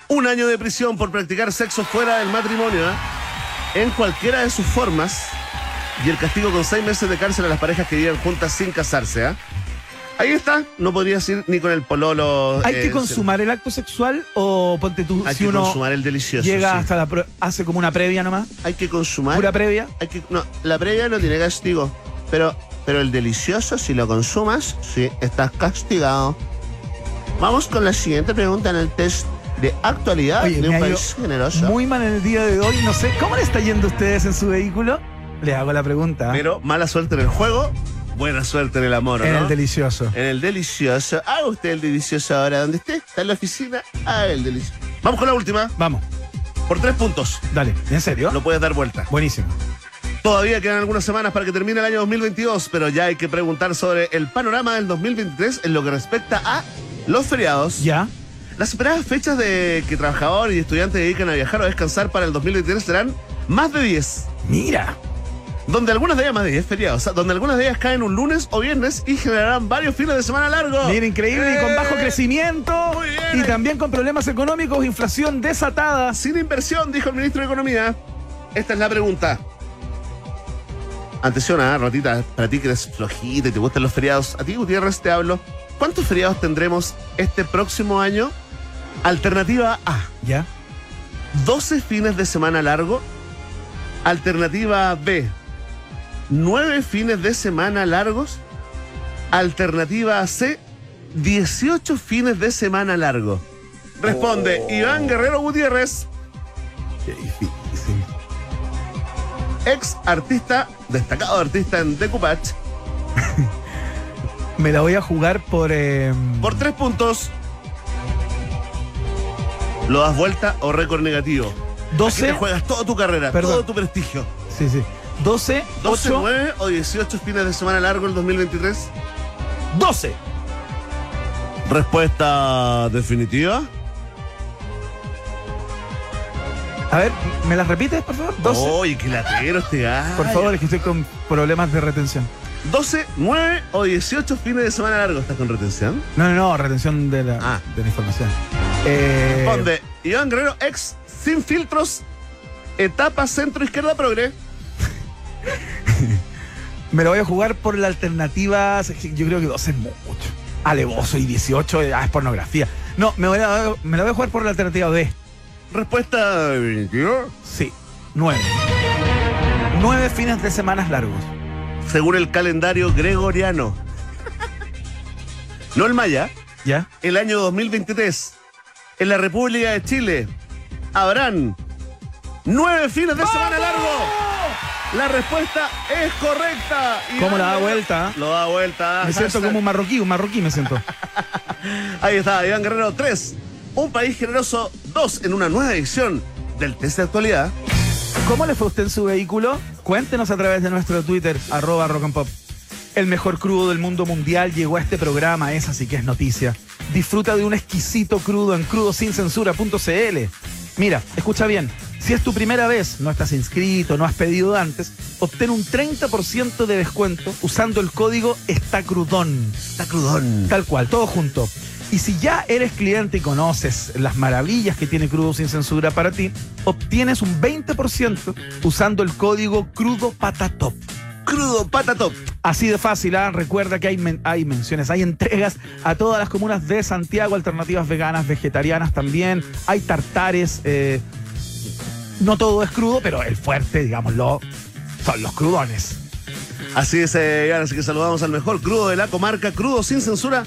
un año de prisión por practicar sexo fuera del matrimonio, ¿eh? en cualquiera de sus formas, y el castigo con seis meses de cárcel a las parejas que viven juntas sin casarse. ¿eh? Ahí está, no podrías ir ni con el pololo. ¿Hay eh, que consumar el acto sexual o ponte tú Hay si que uno consumar el delicioso. llega sí. hasta la pro- hace como una previa nomás? Hay que consumar. ¿Pura previa? Hay que, no, la previa no tiene castigo. Pero, pero el delicioso, si lo consumas, sí, estás castigado. Vamos con la siguiente pregunta en el test de actualidad Oye, de un país generoso. Muy mal en el día de hoy. No sé, ¿cómo le está yendo a ustedes en su vehículo? Le hago la pregunta. Pero mala suerte en el juego, buena suerte en el amor, en ¿no? el delicioso. En el delicioso. Haga usted el delicioso ahora donde esté. Está en la oficina. Haga el delicioso. Vamos con la última. Vamos, Por tres puntos. dale. ¿En serio? Lo puedes dar vuelta. Buenísimo. Todavía quedan algunas semanas para que termine el año 2022, pero ya hay que preguntar sobre el panorama del 2023 en lo que respecta a los feriados. ¿Ya? Las esperadas fechas de que trabajadores y estudiantes dedican a viajar o descansar para el 2023 serán más de 10. Mira. Donde algunas de ellas, más de 10 feriados, o sea, donde algunas de ellas caen un lunes o viernes y generarán varios fines de semana largos. Mira, increíble y con bajo ¡Eh! crecimiento. Muy bien. Y también con problemas económicos, inflación desatada. Sin inversión, dijo el ministro de Economía. Esta es la pregunta. Atención, ah, ratita, para ti que eres flojita y te gustan los feriados, a ti Gutiérrez te hablo. ¿Cuántos feriados tendremos este próximo año? Alternativa A, ¿Ya? 12 fines de semana largo. Alternativa B, 9 fines de semana largos. Alternativa C, 18 fines de semana largo. Responde Iván Guerrero Gutiérrez, Qué difícil. ex artista, destacado artista en Decupach, Me la voy a jugar por. eh, por tres puntos. ¿Lo das vuelta o récord negativo? Aquí te 12. juegas toda tu carrera, Perdón. todo tu prestigio. Sí, sí. 12, 12, 8, 9 o 18 fines de semana largo el 2023. 12. Respuesta definitiva. A ver, ¿me las repites, por favor? 12. Oye, qué latero este gallo. Por favor, es que estoy con problemas de retención. 12, 9 o 18 fines de semana largos. ¿Estás con retención? No, no, no, retención de la, Ah. de la información. Eh, Iván Guerrero, ex sin filtros, etapa centro izquierda progre. me lo voy a jugar por la alternativa. Yo creo que 12 es mucho. Alevoso y 18 ya es pornografía. No, me, voy a, me la voy a jugar por la alternativa B. Respuesta definitiva. Sí, 9. 9 fines de semanas largos. Según el calendario gregoriano. No el maya, ¿Ya? el año 2023, en la República de Chile, habrán nueve fines de semana largo. La respuesta es correcta. ¿Cómo la da vuelta? Lo da vuelta. Me siento como un marroquí, un marroquí me siento. Ahí está, Iván Guerrero 3. Un país generoso 2 en una nueva edición del test de actualidad. ¿Cómo le fue a usted en su vehículo? Cuéntenos a través de nuestro Twitter, arroba rock and pop. El mejor crudo del mundo mundial llegó a este programa, esa sí que es noticia. Disfruta de un exquisito crudo en crudosincensura.cl. Mira, escucha bien, si es tu primera vez, no estás inscrito, no has pedido antes, obtén un 30% de descuento usando el código ESTACRUDON. Está crudón. Tal cual, todo junto. Y si ya eres cliente y conoces las maravillas que tiene Crudo Sin Censura para ti, obtienes un 20% usando el código Crudo Patatop. Crudo patatop. Así de fácil, ¿ah? recuerda que hay, hay menciones, hay entregas a todas las comunas de Santiago, alternativas veganas, vegetarianas también, hay tartares, eh, no todo es crudo, pero el fuerte, digámoslo, son los crudones. Así es, eh, así que saludamos al mejor crudo de la comarca, crudo sin censura.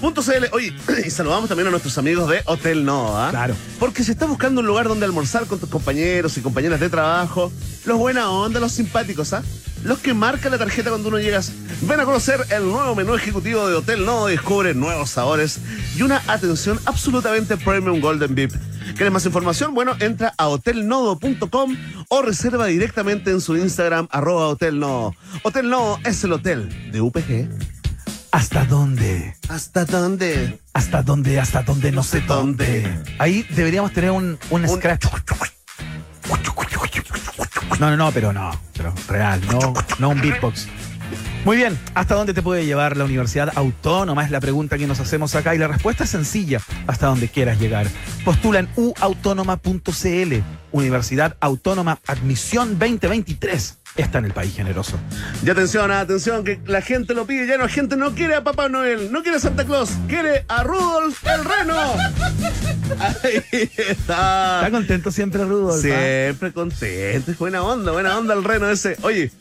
Punto CL. Oye, y saludamos también a nuestros amigos de Hotel Nova. Claro. Porque si estás buscando un lugar donde almorzar con tus compañeros y compañeras de trabajo, los buena onda, los simpáticos, ¿ah? Los que marcan la tarjeta cuando uno llegas. Ven a conocer el nuevo menú ejecutivo de Hotel Nova y descubre nuevos sabores y una atención absolutamente premium Golden VIP. ¿Quieres más información? Bueno, entra a hotelnodo.com o reserva directamente en su Instagram, arroba Hotel Nodo. Hotel Nodo es el hotel de UPG. ¿Hasta dónde? ¿Hasta dónde? ¿Hasta dónde? ¿Hasta dónde? No sé ¿Dónde? Ahí deberíamos tener un, un Un- scratch. No, no, no, pero no. Pero real, no, no un beatbox. Muy bien, ¿hasta dónde te puede llevar la Universidad Autónoma? Es la pregunta que nos hacemos acá y la respuesta es sencilla, hasta donde quieras llegar. Postula en uautónoma.cl, Universidad Autónoma Admisión 2023. Está en el país generoso. Y atención, atención, que la gente lo pide, ya no, la gente no quiere a Papá Noel, no quiere a Santa Claus, quiere a Rudolf el Reno. Ahí está. ¿Está contento siempre, Rudolf? ah? Siempre contento, buena onda, buena onda el Reno ese. Oye,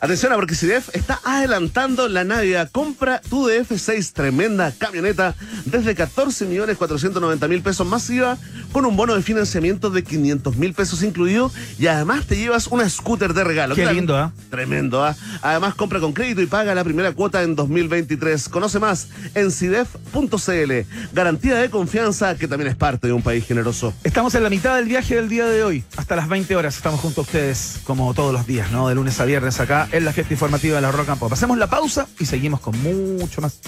atención, ah, porque CDF está adelantando la Navidad. Compra tu DF6, tremenda camioneta, desde 14 millones 490 mil pesos masiva, con un bono de financiamiento de 500 mil pesos incluido, y además te llevas una scooter de regalo. Qué lindo, ¿ah? Tremendo, ¿ah? Además, compra con crédito y paga la primera cuota en 2023. Conoce más en CIDEF.cl. Garantía de confianza que también es parte de un país generoso. Estamos en la mitad del viaje del día de hoy. Hasta las 20 horas estamos junto a ustedes, como todos los días, ¿no? De lunes a viernes acá en la fiesta informativa de la Rock and Pop. Hacemos la pausa y seguimos con mucho más.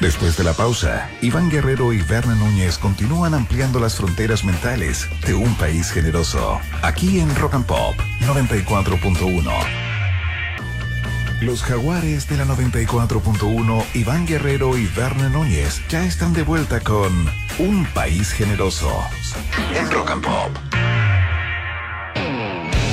Después de la pausa, Iván Guerrero y Berna Núñez continúan ampliando las fronteras mentales de un país generoso. Aquí en Rock and Pop 94.1. Los jaguares de la 94.1, Iván Guerrero y Berna Núñez ya están de vuelta con Un País Generoso en Rock and Pop.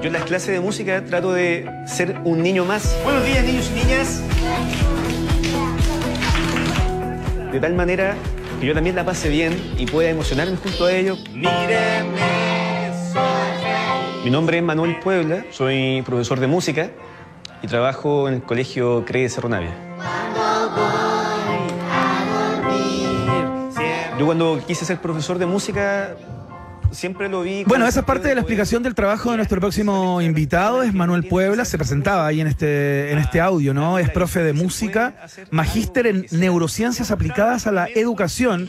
Yo en las clases de música trato de ser un niño más. Buenos días, niños y niñas. De tal manera que yo también la pase bien y pueda emocionarme junto a ellos. Míreme, Mi nombre es Manuel Puebla, soy profesor de música y trabajo en el colegio CRE de Cerro Navia. Yo cuando quise ser profesor de música siempre lo vi. Bueno, esa es parte de la explicación del trabajo de nuestro próximo invitado, es Manuel Puebla, se presentaba ahí en este, en este audio, ¿no? Es profe de música, magíster en neurociencias aplicadas a la educación,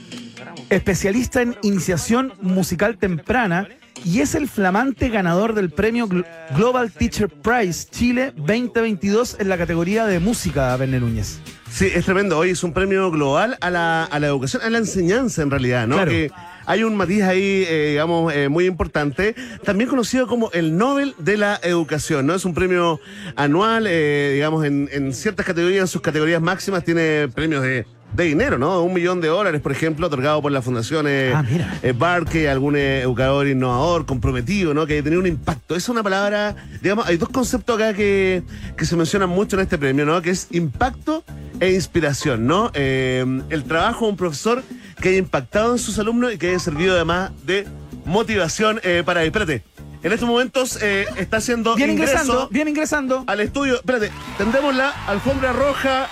especialista en iniciación musical temprana y es el flamante ganador del premio Glo- Global Teacher Prize Chile 2022 en la categoría de música, Verne Núñez. Sí, es tremendo. Hoy es un premio global a la, a la educación, a la enseñanza en realidad, ¿no? Claro. Que hay un matiz ahí, eh, digamos, eh, muy importante, también conocido como el Nobel de la Educación, ¿no? Es un premio anual, eh, digamos, en, en ciertas categorías, en sus categorías máximas, tiene premios de, de dinero, ¿no? Un millón de dólares, por ejemplo, otorgado por la Fundación eh, Ah, eh, Barque, algún eh, educador innovador, comprometido, ¿no? Que haya tenido un impacto. Esa es una palabra, digamos, hay dos conceptos acá que, que se mencionan mucho en este premio, ¿no? Que es impacto e inspiración, ¿no? Eh, el trabajo de un profesor que haya impactado en sus alumnos y que haya servido además de motivación eh, para él. Espérate, en estos momentos eh, está haciendo Bien ingreso ingresando, bien ingresando. al estudio. Espérate, tendemos la alfombra roja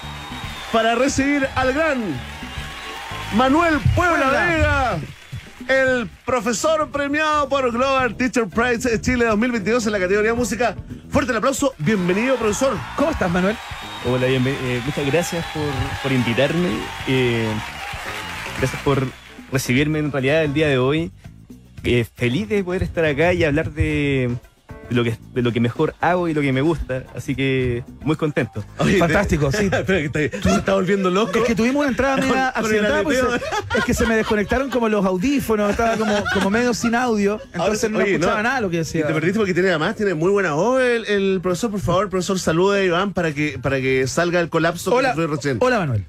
para recibir al gran Manuel Puebla Puebla. Vega, el profesor premiado por Global Teacher Prize Chile 2022 en la categoría música. Fuerte el aplauso, bienvenido profesor. ¿Cómo estás, Manuel? Hola, bienven- eh, muchas gracias por, por invitarme. eh, gracias por recibirme en realidad el día de hoy. Eh, feliz de poder estar acá y hablar de, de lo que, de lo que mejor hago y lo que me gusta. Así que muy contento. Oye, Fantástico, sí. Espera, que te- se está volviendo loco. Es que tuvimos una entrada media accidentada, se- es que se me desconectaron como los audífonos, estaba como, como medio sin audio, entonces Ahora, no oye, escuchaba no, nada lo que Y decía. te perdiste porque tiene además, tiene muy buena voz el, el profesor, por favor, profesor, salude a Iván para que, para que salga el colapso Hola, que recién. hola Manuel.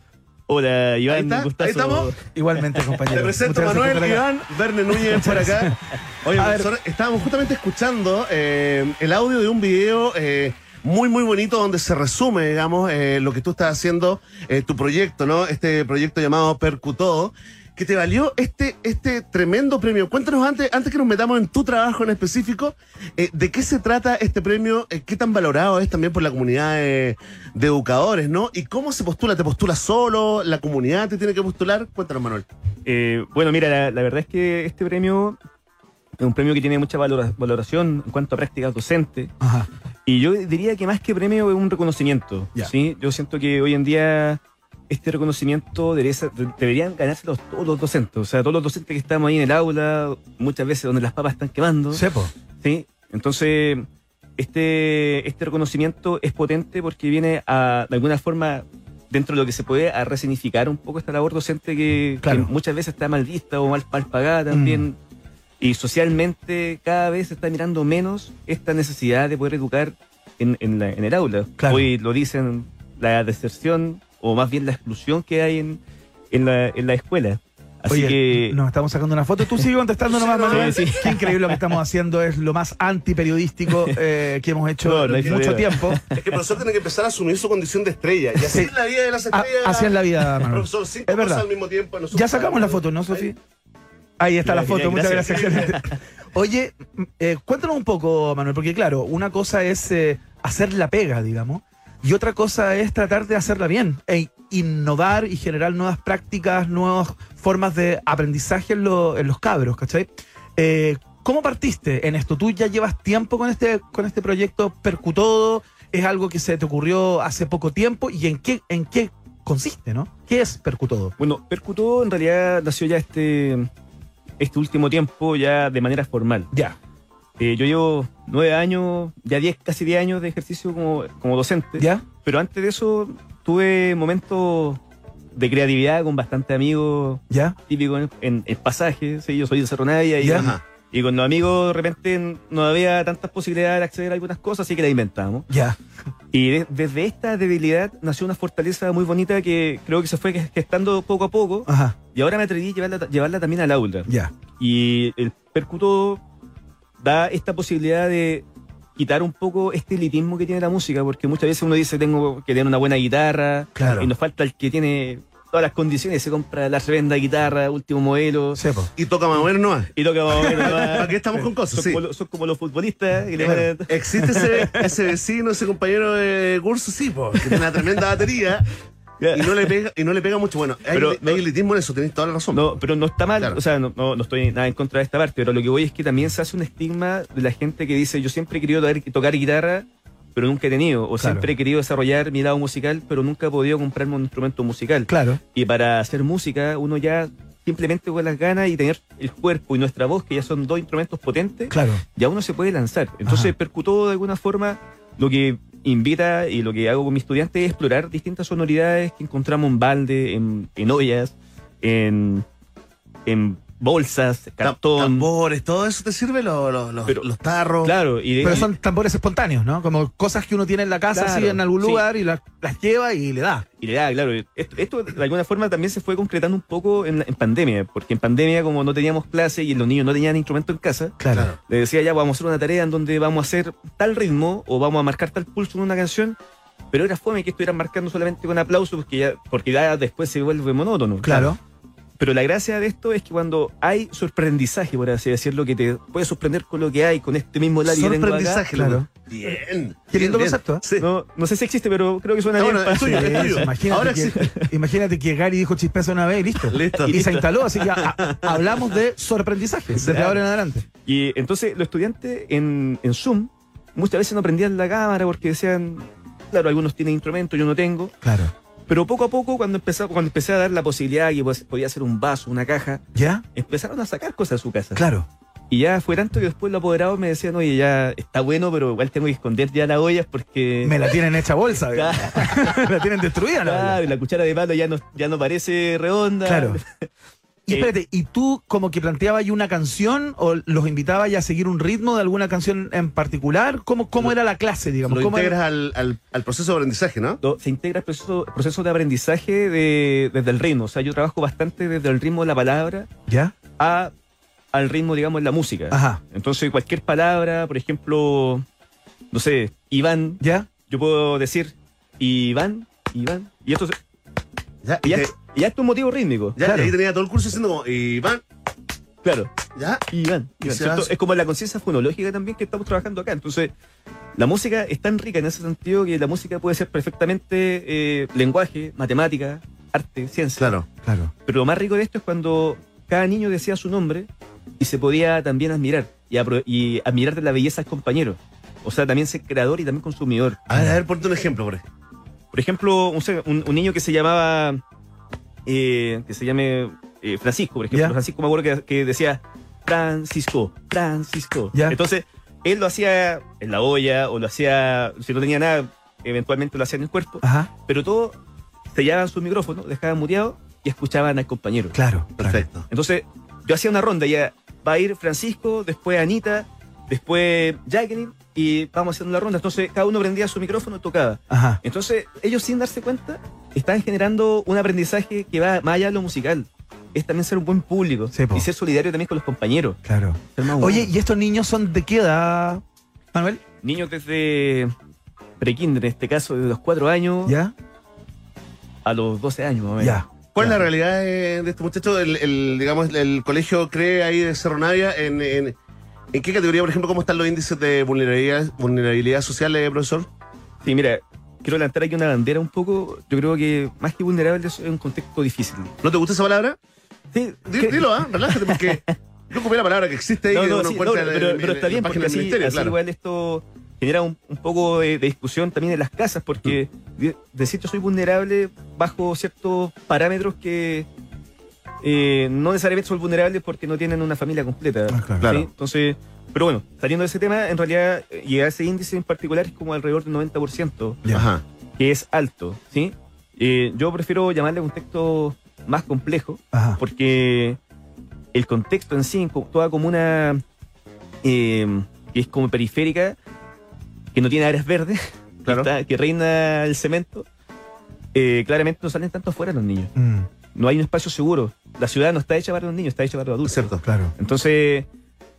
Hola, Iván. Ahí está, gustazo. ahí estamos. Igualmente, Te compañero. presento a Muchas Manuel. Iván, Verne Núñez por acá. Oye, profesor, estábamos justamente escuchando eh, el audio de un video eh, muy, muy bonito donde se resume, digamos, eh, lo que tú estás haciendo, eh, tu proyecto, ¿no? Este proyecto llamado Percutodo, que te valió este, este tremendo premio. Cuéntanos antes, antes que nos metamos en tu trabajo en específico, eh, ¿de qué se trata este premio? Eh, ¿Qué tan valorado es también por la comunidad de, de educadores, ¿no? ¿Y cómo se postula? ¿Te postula solo? ¿La comunidad te tiene que postular? Cuéntanos, Manuel. Eh, bueno, mira, la, la verdad es que este premio es un premio que tiene mucha valora- valoración en cuanto a prácticas docentes. Ajá. Y yo diría que más que premio es un reconocimiento. ¿sí? Yo siento que hoy en día este reconocimiento debería deberían ganarse los- todos los docentes. O sea, todos los docentes que estamos ahí en el aula, muchas veces donde las papas están quemando. Sepo. ¿sí? Entonces, este, este reconocimiento es potente porque viene a, de alguna forma, dentro de lo que se puede, a resignificar un poco esta labor docente que, Claro. que muchas veces está mal vista o mal, mal pagada también. Mm. Y socialmente cada vez se está mirando menos esta necesidad de poder educar en, en, la- en el aula. Claro. Hoy lo dicen la deserción o más bien la exclusión que hay en, en, la, en la escuela. Así Oye, que... nos estamos sacando una foto. Tú sigue contestando nomás, Sí, Manuel. sí. Qué increíble lo que estamos haciendo. Es lo más antiperiodístico eh, que hemos hecho No, no en mucho tiempo. Es que el profesor tiene que empezar a asumir su condición de estrella. Y así Sí. es la vida de las A- estrellas. así es la vida, Manuel. Profesor, cinco Es verdad. cosas al mismo tiempo. nosotros Ya sacamos la foto, ¿no, Sofía? Ahí está la foto, muchas gracias. gracias. Oye, eh, cuéntanos un poco, Manuel, porque claro, una cosa es eh, hacer la pega, digamos, y otra cosa es tratar de hacerla bien e innovar y generar nuevas prácticas, nuevas formas de aprendizaje en, lo- en los cabros, ¿cachai? Eh, ¿Cómo partiste en esto? ¿Tú ya llevas tiempo con este, con este proyecto Percutodo? ¿Es algo que se te ocurrió hace poco tiempo? ¿Y en qué, en qué consiste, no? ¿Qué es Percutodo? Bueno, Percuto en realidad nació ya este, este último tiempo ya de manera formal. Ya. Eh, yo llevo nueve años, ya diez, casi diez años de ejercicio como, como docente. ¿Ya? Pero antes de eso tuve momentos de creatividad con bastantes amigos ¿Ya? típicos en, en. Sí, yo soy de Cerro Navia y, Ya. Y con los amigos de repente no había tantas posibilidades de acceder a algunas cosas, así que la inventamos. Ya. Y de- desde esta debilidad nació una fortaleza muy bonita que creo que se fue gestando poco a poco. Ajá. Y ahora me atreví a llevarla, llevarla también al aula. Ya. Y el percuto da esta posibilidad de quitar un poco este elitismo que tiene la música, porque muchas veces uno dice tengo que tener una buena guitarra, Claro. y nos falta el que tiene todas las condiciones, se compra la tremenda guitarra, último modelo, Sepo. Y toca más o menos nomás. y toca más o menos, ¿no? ¿Para qué estamos con cosas? son, Sí. como, los- son como los futbolistas que le Claro. van a- Existe ese, ese vecino, ese compañero de curso, sí, po, que tiene una tremenda batería. Y no le pega, y no le pega mucho. Bueno, hay, Pero hay no- elitismo en eso, tenéis toda la razón. No, pero no está mal, Claro. o sea, no, no, no estoy nada en contra de esta parte, pero lo que voy es que también se hace un estigma de la gente que dice, yo siempre he querido tocar, tocar guitarra, pero nunca he tenido, o Claro. siempre he querido desarrollar mi lado musical, pero nunca he podido comprarme un instrumento musical. Claro. Y para hacer música, uno ya simplemente con las ganas y tener el cuerpo y nuestra voz, que ya son dos instrumentos potentes, Claro. ya uno se puede lanzar. Entonces Ajá. percutó de alguna forma lo que invita y lo que hago con mis estudiantes es explorar distintas sonoridades que encontramos en balde, en, en ollas, en, en bolsas, cartón. Tambores, todo eso te sirve, los, los, los- Pero- los tarros. Claro, y, Pero y- son tambores espontáneos, ¿no? Como cosas que uno tiene en la casa, Claro, así en algún sí. lugar, y las, las lleva y le da. y le da, claro. Esto, esto de alguna forma también se fue concretando un poco en, en pandemia, porque en pandemia como no teníamos clase y los niños no tenían instrumento en casa, Claro. le decía ya vamos a hacer una tarea en donde vamos a hacer tal ritmo o vamos a marcar tal pulso en una canción, pero era fome que estuvieran marcando solamente con aplausos porque ya, porque ya después se vuelve monótono. Claro. Pero la gracia de esto es que cuando hay sorprendizaje, por así decirlo, que te puede sorprender con lo que hay, con este mismo labio que tengo acá, Sorprendizaje, claro. Bien. Qué lindo concepto, ¿eh? Sí. No, no sé si existe, pero creo que suena bien. bueno, para- es tuyo, es tuyo. Imagínate, Ahora que, existe. imagínate que Gary dijo chispeza una vez y listo. Listo. Y se instaló, así que a- a- hablamos de sorprendizaje desde Claro. ahora en adelante. Y entonces los estudiantes en, en Zoom muchas veces no prendían la cámara porque decían, claro, algunos tienen instrumentos, yo no tengo. Claro. Pero poco a poco, cuando empecé, cuando empecé a dar la posibilidad que pues, podía ser un vaso, una caja, ¿Ya? empezaron a sacar cosas de su casa. Claro. Y ya fue tanto que después los apoderados me decían, oye, ya está bueno, pero igual tengo que esconder ya las ollas porque... Me la tienen hecha bolsa. La tienen destruida. la Claro, la cuchara de palo ya no, ya no parece redonda. Claro. Y Eh, espérate, ¿y tú como que planteabas una canción o los invitabas a seguir un ritmo de alguna canción en particular? ¿Cómo, cómo era la clase, digamos? Lo ¿Cómo era- integras al, al, al proceso de aprendizaje, ¿no? Se integra el proceso, el proceso de aprendizaje de- desde el ritmo. O sea, yo trabajo bastante desde el ritmo de la palabra ¿Ya? a, al ritmo, digamos, de la música. Ajá. Entonces, cualquier palabra, por ejemplo, no sé, Iván, ¿Ya? yo puedo decir Iván, Iván, y esto, se- Ya, y y ya, te- y ya esto es un motivo rítmico. ya, claro. y ahí tenía todo el curso haciendo como, Iván, Claro. ya. Iván, Y hace- Es como la conciencia fonológica también que estamos trabajando acá. Entonces, la música es tan rica en ese sentido que la música puede ser perfectamente eh, lenguaje, matemática, arte, ciencia. Claro. Claro. Pero lo más rico de esto es cuando cada niño decía su nombre y se podía también admirar y, admirar de la belleza del compañero. O sea, también ser creador y también consumidor. A ver, a ver, ponte un ejemplo, por ahí. Por ejemplo, un, se- un- un niño que se llamaba, eh, que se llame eh, Francisco, por ejemplo. Ya. Francisco me acuerdo que, que decía Francisco, Francisco. Ya. Entonces, él lo hacía en la olla o lo hacía, si no tenía nada, eventualmente lo hacía en el cuerpo. Ajá. Pero todo sellaban su micrófono, dejaban muteado y escuchaban al compañero. Claro. claro. Perfecto. Entonces, yo hacía una ronda, ya va a ir Francisco, después Anita, después Jacqueline, y vamos haciendo la ronda. Entonces, cada uno prendía su micrófono y tocaba. Ajá. Entonces, ellos sin darse cuenta, están generando un aprendizaje que va más allá de lo musical. Es también ser un buen público Sí, y ser solidario también con los compañeros. Claro. Oye. ¿y estos niños son de qué edad, Manuel? niños desde prekinder, en este caso, de los 4 años ¿Ya? a los 12 años, más o menos. Ya. ¿Cuál es la realidad eh, de este muchacho? El, el, digamos, el colegio cree ahí de Cerro Navia en, en, ¿en qué categoría, por ejemplo, cómo están los índices de vulnerabilidad, vulnerabilidad social, eh, profesor? Sí, mira, quiero levantar aquí una bandera un poco. Yo creo que más que vulnerable es un contexto difícil. ¿No te gusta esa palabra? Sí, Di- que- Dilo, ¿ah? Relájate, porque yo ocupé la palabra que existe ahí No, no, sí, no, pero, en- pero está en la bien, página porque así, así claro. igual esto genera un, un poco de, de discusión también en las casas, porque Mm. de- decir yo soy vulnerable bajo ciertos parámetros que eh, no necesariamente son vulnerables porque no tienen una familia completa. Ah, claro. ¿sí? Claro. Entonces, pero bueno, saliendo de ese tema, en realidad, y a ese índice en particular es como alrededor del 90%, Ya. Ajá. que es alto, ¿sí? Eh, yo prefiero llamarle un texto más complejo, Ajá. porque el contexto en sí, toda comuna eh, que es como periférica, que no tiene áreas verdes, que Claro. está- que reina el cemento, eh, claramente no salen tanto afuera los niños. Mm, No hay un espacio seguro. La ciudad no está hecha para los niños, está hecha para los adultos. Cierto. claro. Entonces,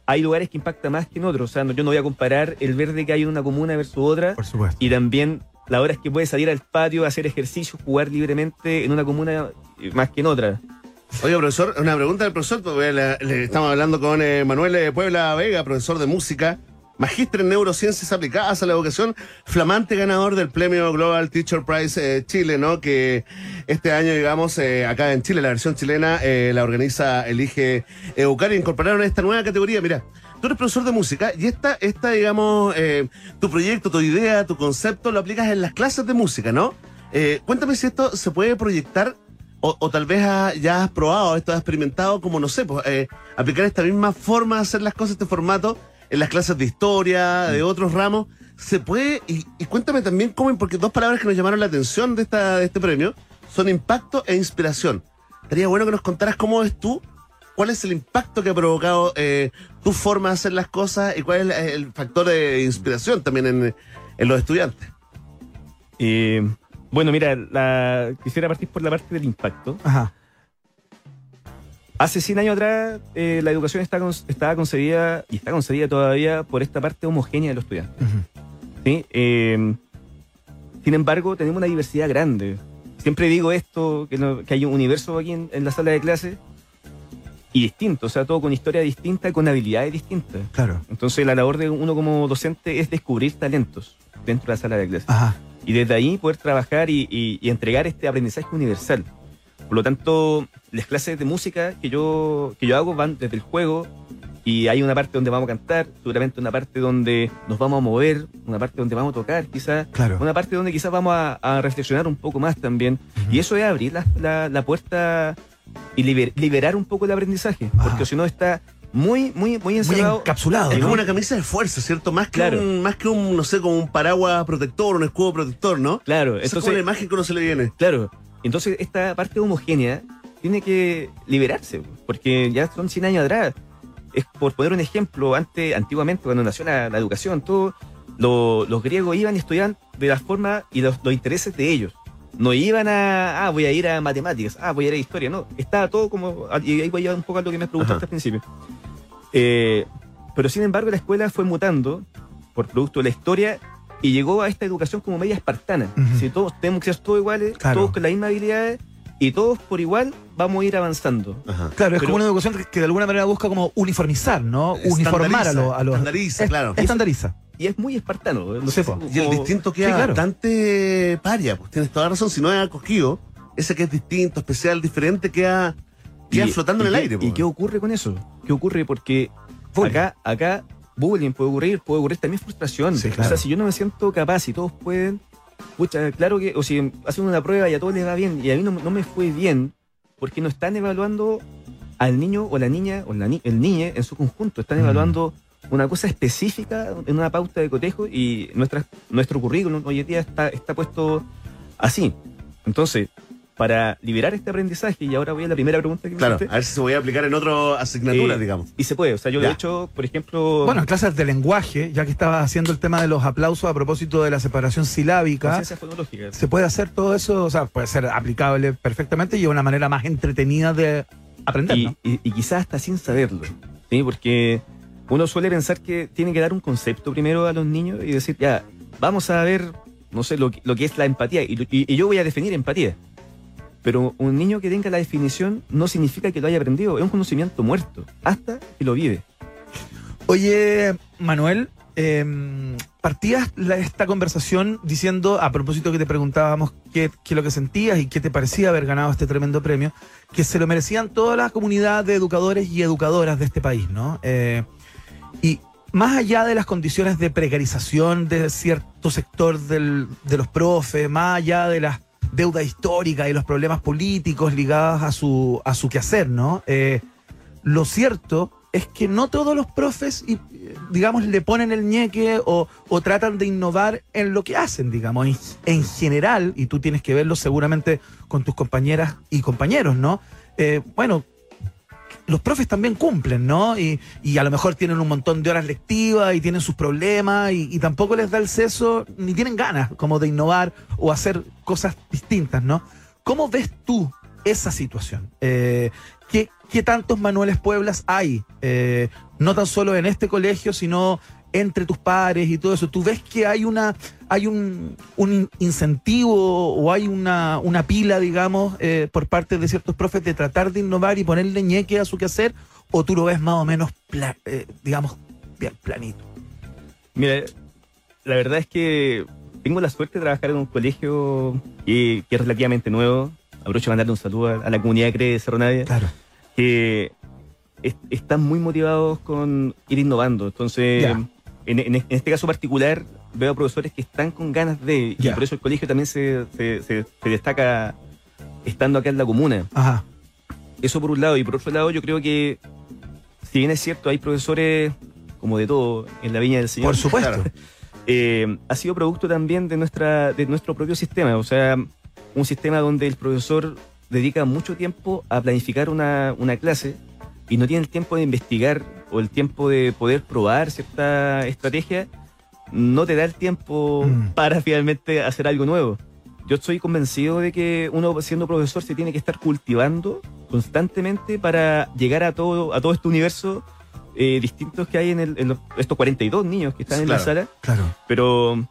hay lugares que impactan más que en otros. O sea, no- yo no voy a comparar el verde que hay en una comuna versus otra. Por supuesto. Y también las horas que puedes salir al patio hacer ejercicio, jugar libremente en una comuna eh, más que en otra. Oye, profesor, una pregunta del profesor, porque le, le estamos hablando con eh, Manuel eh, Puebla Vega, profesor de música. Magíster en neurociencias aplicadas a la educación, flamante ganador del premio Global Teacher Prize eh, Chile, ¿no? Que este año, digamos, eh, acá en Chile, la versión chilena, eh, la organiza Elige Educar y incorporaron esta nueva categoría. Mira, tú eres profesor de música y esta, esta digamos, tu proyecto, tu idea, tu concepto, lo aplicas en las clases de música, ¿no? Cuéntame si esto se puede proyectar o, tal vez ha- ya has probado, esto has experimentado, como no sé, pues, aplicar esta misma forma de hacer las cosas, este formato, en las clases de historia, de otros ramos. Se puede, y, y cuéntame también cómo, porque dos palabras que nos llamaron la atención de, esta, de este premio son impacto e inspiración. Estaría bueno que nos contaras cómo ves tú, cuál es el impacto que ha provocado eh, tu forma de hacer las cosas y cuál es el, el factor de inspiración también en, en los estudiantes. Eh, bueno, mira, la- quisiera partir por la parte del impacto. Ajá. Hace 100 años atrás, eh, la educación está estaba concebida y está concebida todavía por esta parte homogénea de los estudiantes. ¿sí? Eh, sin embargo, tenemos una diversidad grande. Siempre digo esto, que, no- que hay un universo aquí en, en la sala de clase y distinto, o sea, todo con historia distinta y con habilidades distintas. Claro. Entonces, la labor de uno como docente es descubrir talentos dentro de la sala de clase. Ajá. Y desde ahí poder trabajar y, y- y entregar este aprendizaje universal. Por lo tanto, las clases de música que yo, que yo hago van desde el juego y hay una parte donde vamos a cantar, seguramente una parte donde nos vamos a mover, una parte donde vamos a tocar, quizás, Claro. una parte donde quizás vamos a, a reflexionar un poco más también. Y eso es abrir la, la- la puerta y liber- liberar un poco el aprendizaje, porque si no está muy, muy, muy encerrado. encapsulado, Es como un- una camisa de fuerza, ¿cierto? Más que, Claro. un, más que un, no sé, como un paraguas protector, un escudo protector, ¿no? Claro, Esa es entonces- como la imagen que uno se le viene. Claro. Entonces, esta parte homogénea tiene que liberarse, porque ya son 100 años atrás. Es por poner un ejemplo, antes, antiguamente, cuando nació la, la educación, todo, lo- los griegos iban y estudiaban de la forma y los, los intereses de ellos. No iban a, ah, voy a ir a matemáticas, ah, voy a ir a historia, no. Estaba todo como, y ahí voy a un poco a lo que me preguntaste Ajá. al principio. Eh, pero sin embargo, la escuela fue mutando por producto de la historia y llegó a esta educación como media espartana. Si todos tenemos que ser todos iguales, Claro. todos con las mismas habilidades y todos por igual vamos a ir avanzando. Claro, es Pero- como una educación que, que de alguna manera busca como uniformizar, ¿no? Uniformar a, los- a los... Estandariza, Es- claro. Estandariza. Y es muy espartano. No Sí, sé. Y el distinto queda Sí, claro. bastante paria, pues tienes toda la razón. Si no es acogido, ese que es distinto, especial, diferente, queda, queda Y- flotando en el qué- aire. ¿Y qué ocurre con eso? ¿Qué ocurre? Porque acá, acá bullying puede ocurrir, puede ocurrir también frustración. Sí, O sea, si yo no me siento capaz y todos pueden, pucha, claro que, o si hacen una prueba y a todos les va bien y a mí no, no me fue bien, porque no están evaluando al niño o la niña o la ni- el niño en su conjunto, están Mm. evaluando una cosa específica en una pauta de cotejo y nuestra, nuestro currículum hoy en día está, está puesto así. Entonces, para liberar este aprendizaje, y ahora voy a la primera pregunta que me Claro, hiciste, a ver si se voy a aplicar en otras asignaturas, eh, digamos. Y se puede. O sea, yo de Ya. hecho, por ejemplo. Bueno, en clases de lenguaje, ya que estabas haciendo el tema de los aplausos a propósito de la separación silábica, se puede hacer todo eso, o sea, puede ser aplicable perfectamente y una manera más entretenida de aprender, y, ¿no? y- y quizás hasta sin saberlo. ¿sí? Porque uno suele pensar que tiene que dar un concepto primero a los niños y decir, ya, vamos a ver, no sé, lo, que- lo que es la empatía. Y, y- y yo voy a definir empatía. Pero un niño que tenga la definición no significa que lo haya aprendido, es un conocimiento muerto, hasta que lo vive. Oye, Manuel, eh, partías esta conversación diciendo, a propósito que te preguntábamos qué, qué es lo que sentías y qué te parecía haber ganado este tremendo premio, que se lo merecían toda la comunidad de educadores y educadoras de este país, ¿no? Eh, y más allá de las condiciones de precarización de cierto sector del- de los profes, más allá de las deudas históricas y los problemas políticos ligados a su, a su quehacer, ¿no? Eh, lo cierto es que no todos los profes, digamos, le ponen el ñeque o, o tratan de innovar en lo que hacen, digamos. En, en general, y tú tienes que verlo seguramente con tus compañeras y compañeros, ¿no? Eh, bueno, los profes también cumplen, ¿no? Y, y a lo mejor tienen un montón de horas lectivas y tienen sus problemas y, tampoco les da el seso ni tienen ganas como de innovar o hacer cosas distintas, ¿no? ¿Cómo ves tú esa situación? Eh, ¿qué, qué tantos Manueles Pueblas hay? Eh, no tan solo en este colegio, sino entre tus pares y todo eso. ¿Tú ves que hay una hay un, un incentivo o hay una, una pila, digamos, eh, por parte de ciertos profes de tratar de innovar y ponerle ñeque a su quehacer? ¿O tú lo ves más o menos, pla- eh, digamos, bien planito? Mira, la verdad es que tengo la suerte de trabajar en un colegio que, que es relativamente nuevo. Aprovecho de mandarle un saludo a, a la comunidad de CRE de Cerro Navia. Claro. Que es- están muy motivados con ir innovando. Entonces, Ya. En, en- este caso particular, veo profesores que están con ganas de, y por eso el colegio también se, se- se- se destaca estando acá en la comuna. Ajá. Eso por un lado. Y por otro lado, yo creo que, si bien es cierto, hay profesores como de todo en la Viña del Señor. Por supuesto. eh, ha sido producto también de, nuestra, de nuestro propio sistema. O sea, un sistema donde el profesor dedica mucho tiempo a planificar una, una clase y no tiene el tiempo de investigar o el tiempo de poder probar cierta estrategia, no te da el tiempo Mm. para finalmente hacer algo nuevo. Yo estoy convencido de que uno siendo profesor se tiene que estar cultivando constantemente para llegar a todo, a todo este universo eh, distintos que hay en, el- en los- estos 42 niños que están en la Claro. sala Claro. pero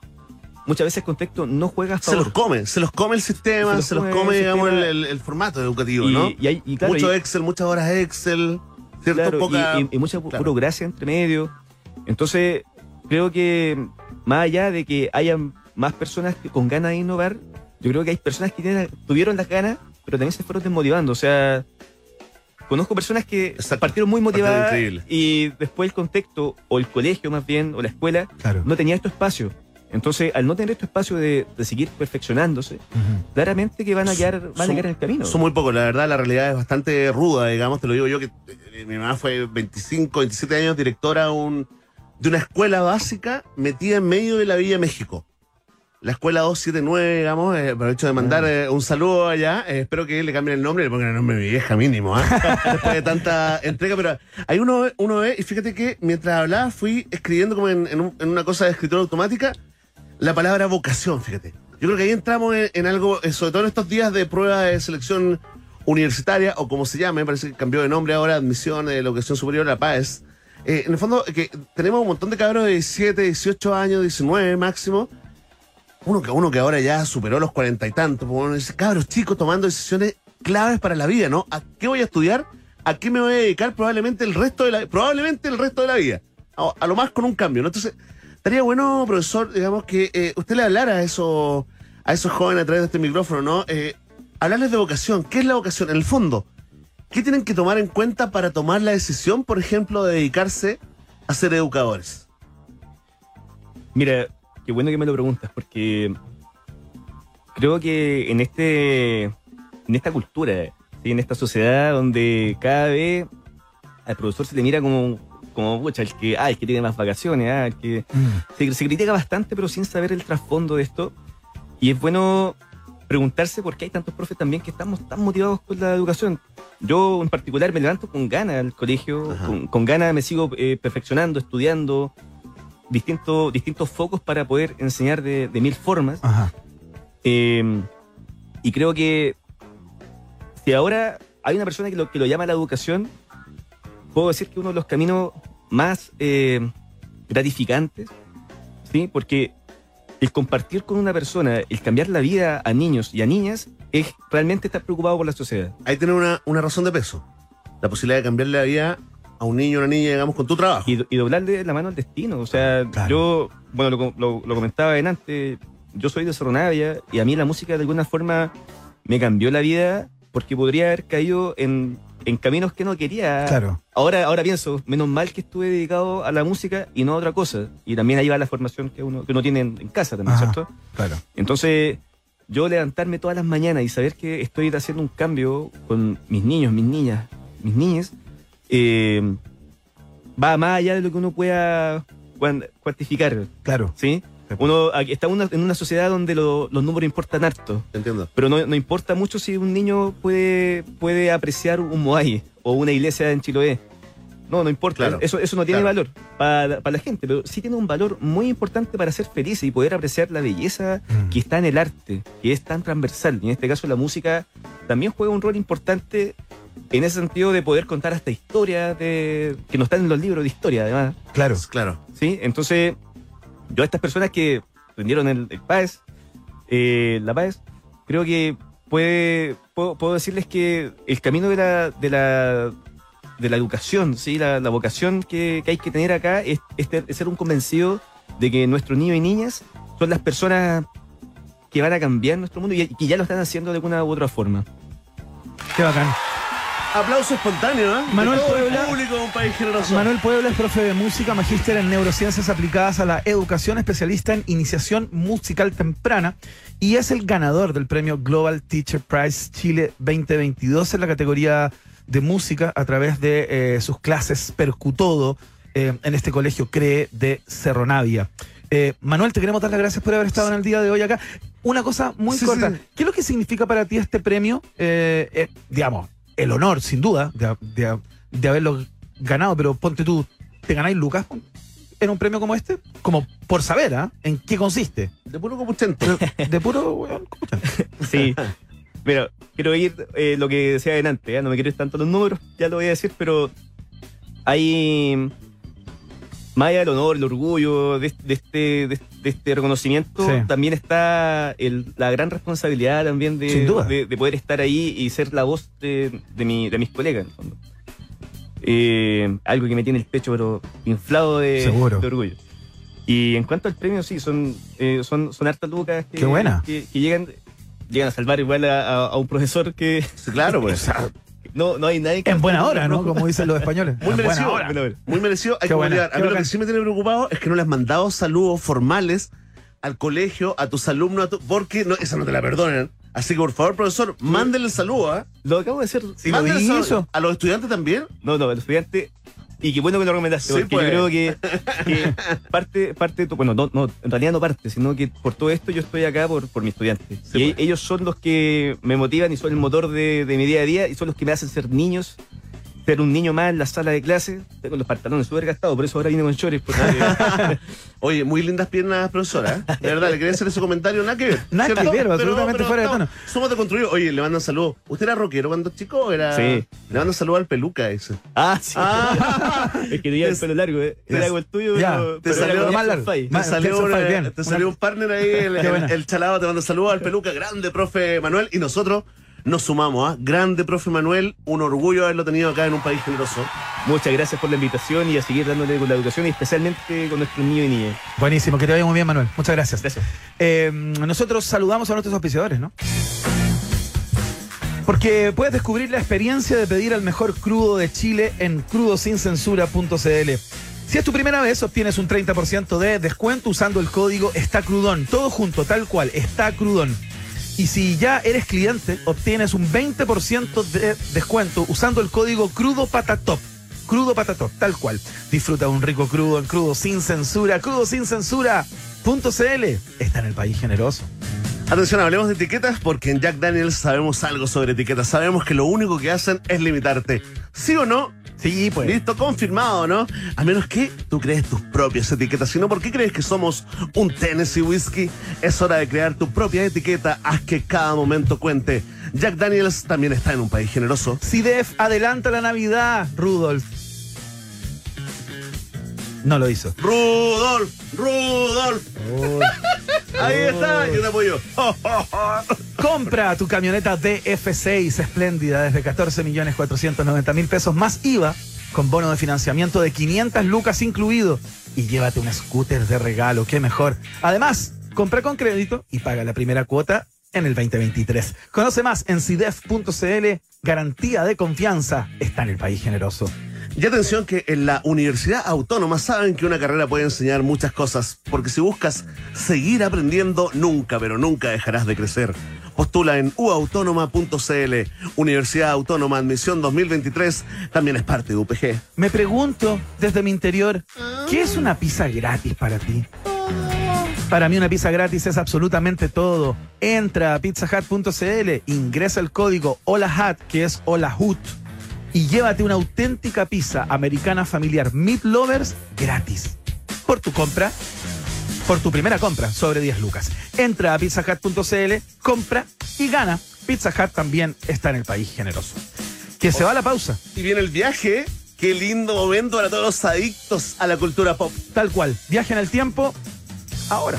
muchas veces el contexto no juega a Se los favor. come, se los come el sistema, se Se los, los come, come el digamos, el, el- formato educativo, y, ¿no? y hay- y claro, Mucho Excel, muchas horas Excel, ¿cierto? claro, y- Poca... y, y mucha claro. burocracia entre medio. Entonces, creo que más allá de que hayan más personas con ganas de innovar, yo creo que hay personas que tienen- tuvieron las ganas, pero también se fueron desmotivando. O sea, conozco personas que Exacto. partieron muy motivadas y después el contexto, o el colegio más bien, o la escuela, Claro. no tenía estos espacio. Entonces, al no tener este espacio de, de seguir perfeccionándose, claramente que van a quedar, van a quedar en el camino. Son muy pocos, la verdad, la realidad es bastante ruda, digamos, te lo digo yo, que mi mamá fue 25, 27 años directora de un- de una escuela básica metida en medio de la Villa México. La escuela 279, digamos, eh, aprovecho de mandar Ah. eh, un saludo allá, eh, espero que le cambien el nombre y le pongan el nombre de mi vieja mínimo, ¿ah? después de tanta entrega, pero ahí uno, ve- uno ve, y fíjate que mientras hablaba fui escribiendo como en, en un- en una cosa de escritura automática, la palabra vocación, fíjate. Yo creo que ahí entramos en, en algo, eh, sobre todo en estos días de prueba de selección universitaria, o como se llame, parece que cambió de nombre ahora, admisión de la educación superior, la PAES. Eh, en el fondo, eh, que tenemos un montón de cabros de 17, 18 años, 19 máximo. Uno que, uno que ahora ya superó los cuarenta y tantos, pues, uno dice, cabros chicos tomando decisiones claves para la vida, ¿no? ¿A qué voy a estudiar? ¿A qué me voy a dedicar probablemente el resto de la probablemente el resto de la vida? A, a lo más con un cambio, ¿no? Entonces, estaría bueno, profesor, digamos, que eh, usted le hablara a esos, a esos jóvenes a través de este micrófono, ¿no? Eh, hablarles de vocación. ¿Qué es la vocación? En el fondo, ¿qué tienen que tomar en cuenta para tomar la decisión, por ejemplo, de dedicarse a ser educadores? Mira, qué bueno que me lo preguntas, porque creo que en este en esta cultura, ¿sí? en esta sociedad donde cada vez al profesor se le mira como, como pucha, el que, ah, el que tiene más vacaciones, ah, el que Mm. se, se critica bastante, pero sin saber el trasfondo de esto. Y es bueno preguntarse por qué hay tantos profes también que estamos tan motivados con la educación. Yo en particular me levanto con ganas al colegio, Ajá. con, con ganas me sigo eh, perfeccionando, estudiando distintos, distintos focos para poder enseñar de, de mil formas. Ajá. Eh, y creo que si ahora hay una persona que lo, que lo llama la educación, puedo decir que uno de los caminos más eh, gratificantes, ¿sí? Porque el compartir con una persona, el cambiar la vida a niños y a niñas, es realmente estar preocupado por la sociedad. Ahí tiene una, una razón de peso. La posibilidad de cambiarle la vida a un niño o una niña, digamos, con tu trabajo. Y, y doblarle la mano al destino. O sea, Claro. yo, bueno, lo, lo- lo comentaba en antes, yo soy de Cerro Navia y a mí la música de alguna forma me cambió la vida porque podría haber caído en, en caminos que no quería. Claro. Ahora, ahora pienso, menos mal que estuve dedicado a la música y no a otra cosa. Y también ahí va la formación que uno, que uno tiene en, en casa también, Ajá. ¿cierto? Claro. Entonces, yo levantarme todas las mañanas y saber que estoy haciendo un cambio con mis niños, mis niñas, mis niñas, eh, va más allá de lo que uno pueda cuan- cuantificar, Claro. ¿sí? Uno, aquí está una- en una sociedad donde lo- los números importan harto, Entiendo. pero no, no importa mucho si un niño puede, puede apreciar un moai o una iglesia en Chiloé. No, no importa. Claro. Eso, eso no tiene Claro. valor para, para la gente, pero sí tiene un valor muy importante para ser feliz y poder apreciar la belleza Mm. que está en el arte, que es tan transversal. Y en este caso la música también juega un rol importante en ese sentido de poder contar hasta historias de, que no están en los libros de historia, además. Claro. Claro. ¿sí? Entonces, yo a estas personas que prendieron el, el PAES, eh, la PAES, creo que puede, puedo, puedo decirles que el camino de la, de la, de la educación, ¿sí? la, vocación que, que hay que tener acá es, es es ser un convencido de que nuestros niños y niñas son las personas que van a cambiar nuestro mundo y que ya lo están haciendo de alguna u otra forma. Qué bacán. Aplauso espontáneo, ¿eh? Manuel Puebla. público de un país generoso. Manuel Puebla es profe de música, magíster en neurociencias aplicadas a la educación, especialista en iniciación musical temprana y es el ganador del premio Global Teacher Prize Chile 2022 en la categoría de música a través de eh, sus clases Percutodo eh, en este colegio CREE de Cerro Navia. Eh, Manuel, te queremos dar las gracias por haber estado en el día de hoy acá. Una cosa muy Sí, corta. sí. ¿Qué es lo que significa para ti este premio? Eh, eh, digamos, el honor, sin duda, de, de- de haberlo ganado, pero ponte tú, ¿te ganáis lucas en un premio como este? Como por saber, ¿ah? ¿En qué consiste? De puro copuchento. De puro, weón. Sí. Pero quiero ir eh, lo que decía adelante, ¿eh? no me quiero ir tanto los números, ya lo voy a decir, pero hay más allá del honor, el orgullo de, de este, de, de este reconocimiento, Sí. también está el- la gran responsabilidad también de, Sin duda. de, de poder estar ahí y ser la voz de, de, mi- de mis colegas, en el fondo. Eh, algo que me tiene el pecho pero inflado de, orgullo. Y en cuanto al premio, sí, son, eh, son, son hartas lucas que, Qué buena. que, que llegan, llegan a salvar igual a, a- a un profesor que claro, pues. no, no hay nadie que... En buena hora, ¿no? Como dicen los españoles. Muy En buena merecido. hora. Bueno, Muy merecido. Hay Qué que buena, validar. A mí lo que sí me tiene preocupado es que no le has mandado saludos formales al colegio, a tus alumnos, a tu- porque no, esa no te la perdonan. Así que por favor, profesor, mándenle el saludo, ¿ah? Lo acabo de hacer. Sí, lo hizo. ¿A los estudiantes también? No, no, el estudiante. Y qué bueno que lo recomendaste, Sí, porque pues. yo creo que, que parte, parte bueno, no, no, en realidad no parte, sino que por todo esto yo estoy acá por, por mis estudiantes. Sí, y pues. ellos son los que me motivan y son el motor de, de mi día a día y son los que me hacen ser niños, ser un niño más en la sala de clase. Tengo los pantalones súper gastados, por eso ahora vine con chores. porque- Oye, muy lindas piernas, profesora. ¿eh? De verdad, le quería hacer ese comentario, nada que ver. Nada que ver, absolutamente fuera de no, tono. Somos de construir. Oye, le mandan saludos. ¿Usted era rockero cuando chico era.? Sí. Le mandan saludos al peluca ese. ah, sí. Ah. es que tenía el pelo largo, ¿eh? Era el tuyo, Ya, pero, te pero era salió como más largo. Más- Te salió, una- Five, te salió un partner ahí, el, el, el chalado te manda saludos al peluca, grande profe Manuel, y nosotros nos sumamos, ¿ah? Grande profe Manuel, un orgullo haberlo tenido acá en un país generoso. Muchas gracias por la invitación y a seguir dándole con la educación y especialmente con nuestros niños y niñas. Buenísimo, que te vaya muy bien, Manuel. Muchas gracias. Gracias. Eh, nosotros saludamos a nuestros auspiciadores, ¿no? Porque puedes descubrir la experiencia de pedir al mejor crudo de Chile en crudosincensura.cl. Si es tu primera vez, obtienes un 30% de descuento usando el código Está Crudón. Todo junto, tal cual, Está Crudón. Y si ya eres cliente, obtienes un 20% de descuento usando el código Crudo Patatop. Crudo Patatop, tal cual. Disfruta un rico crudo en crudo sin censura. Crudo sin censura.cl. Está en el país generoso. Atención, hablemos de etiquetas porque en Jack Daniels sabemos algo sobre etiquetas. Sabemos que lo único que hacen es limitarte. ¿Sí o no? Sí, pues. Listo, confirmado, ¿no? A menos que tú crees tus propias etiquetas. Si no, ¿por qué crees que somos un Tennessee Whiskey? Es hora de crear tu propia etiqueta. Haz que cada momento cuente. Jack Daniels también está en un país generoso. CIDEF adelanta la Navidad, Rudolf. No lo hizo. Rudolf, Rudolf. Ahí está, yo te apoyo. Compra tu camioneta DF6 espléndida desde 14 millones 490 mil pesos más IVA con bono de financiamiento de 500 lucas incluido y llévate un scooter de regalo, qué mejor. Además, compra con crédito y paga la primera cuota en el 2023. Conoce más en CIDEF.cl, garantía de confianza, está en el país generoso. Y atención que en la Universidad Autónoma saben que una carrera puede enseñar muchas cosas, porque si buscas seguir aprendiendo, nunca, pero nunca dejarás de crecer. Postula en uautónoma.cl. Universidad Autónoma Admisión 2023 también es parte de UPG. Me pregunto desde mi interior, ¿qué es una pizza gratis para ti? Para mí una pizza gratis es absolutamente todo. Entra a pizzahut.cl, ingresa el código HOLAHUT, que es HOLAHUT, y llévate una auténtica pizza americana familiar Meat Lovers gratis. Por tu compra, por tu primera compra, sobre 10 lucas. Entra a pizzahut.cl, compra y gana. Pizza Hut también está en el país generoso. Que se va la pausa. Y viene el viaje. Qué lindo momento para todos los adictos a la cultura pop. Tal cual. Viaje en el tiempo ahora.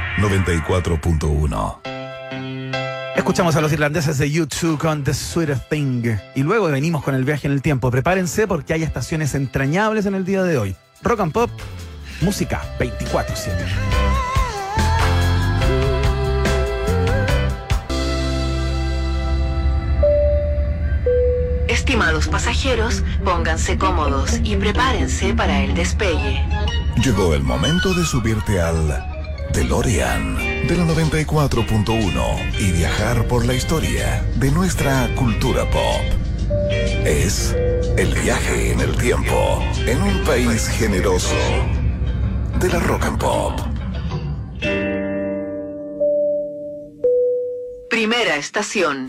94.1. Escuchamos a los irlandeses de YouTube con The Sweetest Thing. Y luego venimos con el viaje en el tiempo. Prepárense porque hay estaciones entrañables en el día de hoy. Rock and Pop, música 24-7. Estimados pasajeros, pónganse cómodos y prepárense para el despegue. Llegó el momento de subirte al DeLorean de la 94.1 y viajar por la historia de nuestra cultura pop. Es el viaje en el tiempo en un país generoso de la rock and pop. Primera estación.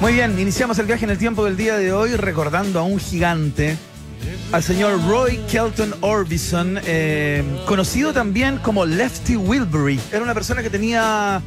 Muy bien, iniciamos el viaje en el tiempo del día de hoy recordando a un gigante, al señor Roy Kelton Orbison, eh, conocido también como Lefty Wilbury. Era una persona que tenía,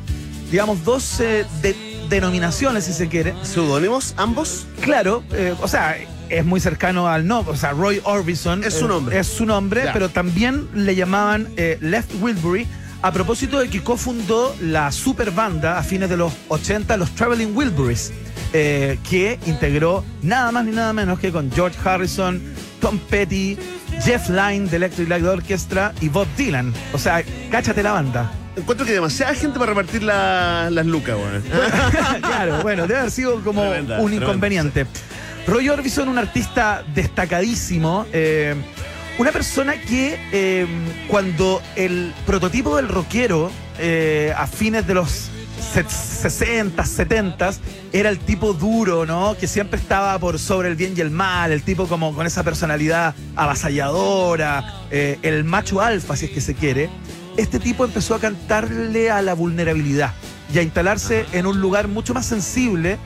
digamos, dos eh, de- denominaciones, si se quiere. ¿Seudónimos ambos? Claro, eh, o sea, es muy cercano al no, o sea, Roy Orbison. Es su eh, nombre. es su nombre, Ya. pero también le llamaban Left Wilbury a propósito de que cofundó la super banda a fines de los 80, los Traveling Wilburys, que integró nada más ni nada menos que con George Harrison, Tom Petty, Jeff Lynne de Electric Light Orchestra y Bob Dylan. O sea, cáchate la banda. Encuentro que hay demasiada gente para repartir la- las lucas, weón. claro, bueno, debe haber sido como Tremenda, un tremenda. inconveniente. Roy Orbison, un artista destacadísimo, eh, una persona que eh, cuando el prototipo del rockero eh, a fines de los 60, 70 era el tipo duro, ¿no? Que siempre estaba por sobre el bien y el mal, el tipo como con esa personalidad avasalladora, eh, el macho alfa, si es que se quiere. Este tipo empezó a cantarle a la vulnerabilidad y a instalarse en un lugar mucho más sensible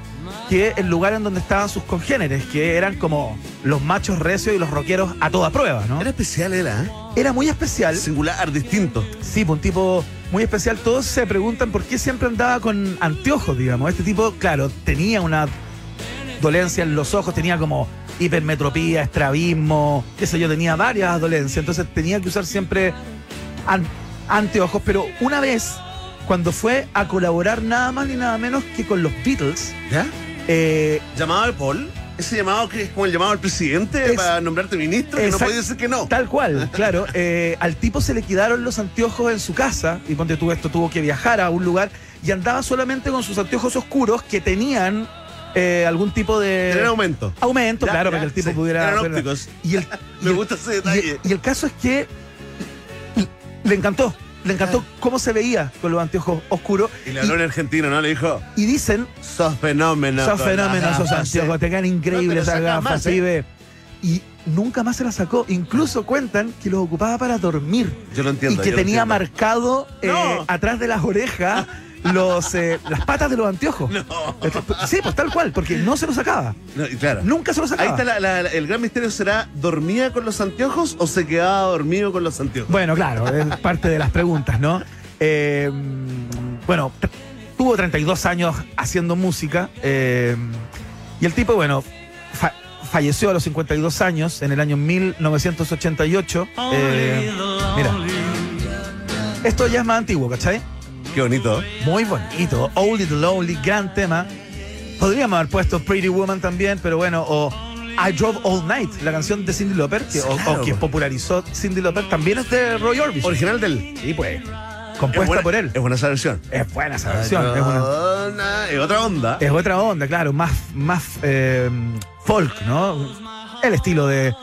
que el lugar en donde estaban sus congéneres, que eran como los machos recios y los rockeros a toda prueba, ¿no? Era especial, era, ¿eh? Era muy especial. Singular, distinto. Sí, pues un tipo muy especial. Todos se preguntan por qué siempre andaba con anteojos, digamos. Este tipo, claro, tenía una dolencia en los ojos, tenía como hipermetropía, estrabismo, qué sé yo, tenía varias dolencias. Entonces tenía que usar siempre an- anteojos. Pero una vez, cuando fue a colaborar nada más ni nada menos que con los Beatles, ¿Ya? eh, ¿Llamado de Paul? Ese llamado que es como el llamado al presidente Es- para nombrarte ministro, que no podía decir que no. Tal cual, claro. Eh, al tipo se le quedaron los anteojos en su casa, y ponte tú esto, tuvo que viajar a un lugar y andaba solamente con sus anteojos oscuros que tenían eh, algún tipo de. Tener aumento. Aumento, Ya, claro, ya, para que el tipo sí, pudiera. eran pudiera- ópticos. Y el, Me y el- gusta ese y- detalle. Y, el caso es que le encantó. Le encantó cómo se veía con los anteojos oscuros. Y le habló en argentino, ¿no? Le dijo, Y dicen, sos fenómeno. Sos las esos anteojos, ¿eh". te quedan increíbles esas gafas, ¿eh? Y nunca más se las sacó. Incluso cuentan que los ocupaba para dormir. Yo lo entiendo. y que tenía entiendo. marcado eh, No. atrás de las orejas los, eh, las patas de los anteojos. Sí, pues tal cual, porque no se los sacaba. No, claro. Nunca se los Ahí sacaba. está la- la- la- el gran misterio será, ¿dormía con los anteojos o se quedaba dormido con los anteojos? Bueno, claro, es parte de las preguntas, ¿no? Eh, bueno, tuvo 32 años haciendo música eh, y el tipo, bueno, fa- falleció a los 52 años en el año 1988. Eh, mira, esto ya es más antiguo, ¿cachai? Qué bonito. Muy bonito. Oldie the Lonely, gran tema. Podríamos haber puesto Pretty Woman también, pero bueno, o I Drove All Night, la canción de Cindy Lauper, que, o- Claro. o, que popularizó Cindy Lauper, también es de Roy Orbison. Original del. Sí, pues. Es Compuesta buena- por él. Es buena esa versión. Es buena esa versión. Es, Una- es otra onda. es otra onda, claro, más, más eh, folk, ¿no? El estilo de,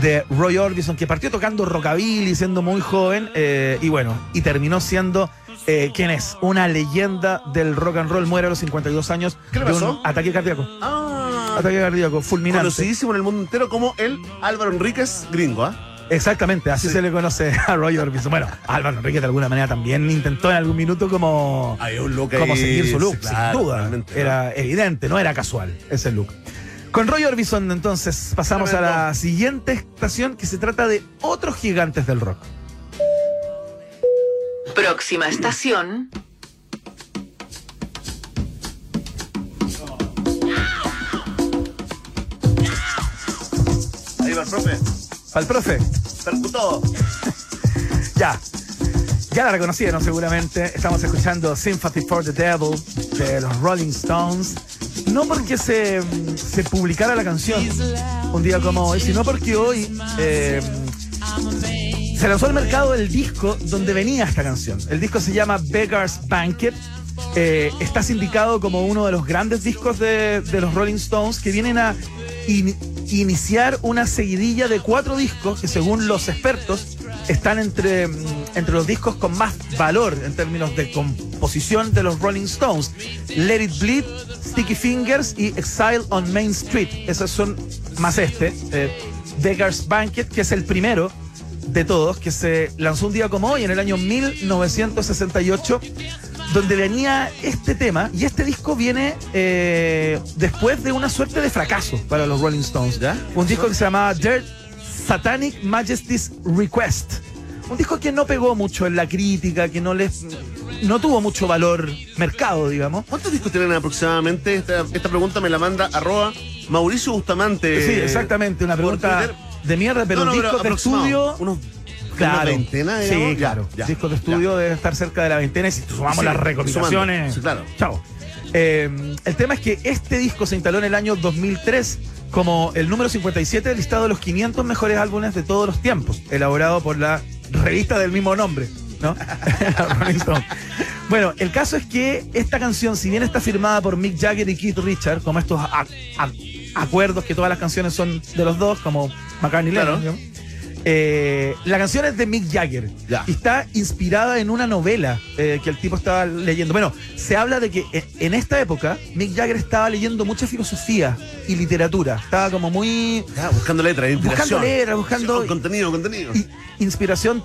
de Roy Orbison, que partió tocando rockabilly siendo muy joven, eh, y bueno, y terminó siendo. Eh, ¿Quién es? Una leyenda del rock and roll. Muere a los 52 años ¿Qué le de un pasó? ataque cardíaco. Ah, Ataque cardíaco, fulminante. conocidísimo en el mundo entero como el Álvaro Enríquez gringo, ¿ah? Exactamente, así Sí. se le conoce a Roy Orbison. Bueno, Álvaro Enrique de alguna manera también intentó en algún minuto como, Hay un look como ahí, seguir su look, sí, claro, sin duda. Era evidente, no era casual ese look. Con Roy Orbison, entonces, pasamos a la siguiente estación que se trata de otros gigantes del rock. Próxima estación. Ahí va el profe. Al profe, Percutó. ya. Ya la reconocieron seguramente. Estamos escuchando Sympathy for the Devil de los Rolling Stones. No porque se, se publicara la canción un día como hoy, sino porque hoy eh, se lanzó al mercado el disco donde venía esta canción. El disco se llama Beggar's Banquet. Eh, está sindicado como uno de los grandes discos de, de los Rolling Stones que vienen a in- iniciar una seguidilla de cuatro discos que según los expertos están entre, mm, entre los discos con más valor en términos de composición de los Rolling Stones. Let It Bleed, Sticky Fingers y Exile on Main Street. Esos son más este. eh, Beggar's Banquet, que es el primero de todos, que se lanzó un día como hoy, en el año 1968, donde venía este tema, y este disco viene eh, después de una suerte de fracaso para los Rolling Stones. ¿Ya? Un disco que se llamaba Dirt Satanic Majesty's Request. Un disco que no pegó mucho en la crítica, que no les no tuvo mucho valor mercado, digamos. ¿Cuántos discos tienen aproximadamente? Esta, esta pregunta me la manda arroba Mauricio Bustamante. sí, exactamente, una pregunta. De mierda, pero No, no, discos de estudio. Unos Claro. una veintena, digamos. Sí, claro. ya, Discos de estudio debe estar cerca de la veintena y si sumamos Sí, las recopilaciones. Sí, claro. Chao. Eh, el tema es que este disco se instaló en el año 2003 como el número 57 del listado de los 500 mejores álbumes de todos los tiempos, elaborado por la revista del mismo nombre, ¿no? Bueno, el caso es que esta canción, si bien está firmada por Mick Jagger y Keith Richards, como estos acuerdos que todas las canciones son de los dos, como McCartney y. Lennon, eh, la canción es de Mick Jagger Ya. y está inspirada en una novela eh, que el tipo estaba leyendo. Bueno, se habla de que en, esta época Mick Jagger estaba leyendo mucha filosofía y literatura. Estaba como muy Ya, buscando letras, inspiración. buscando letras, buscando Contenido, contenido. inspiración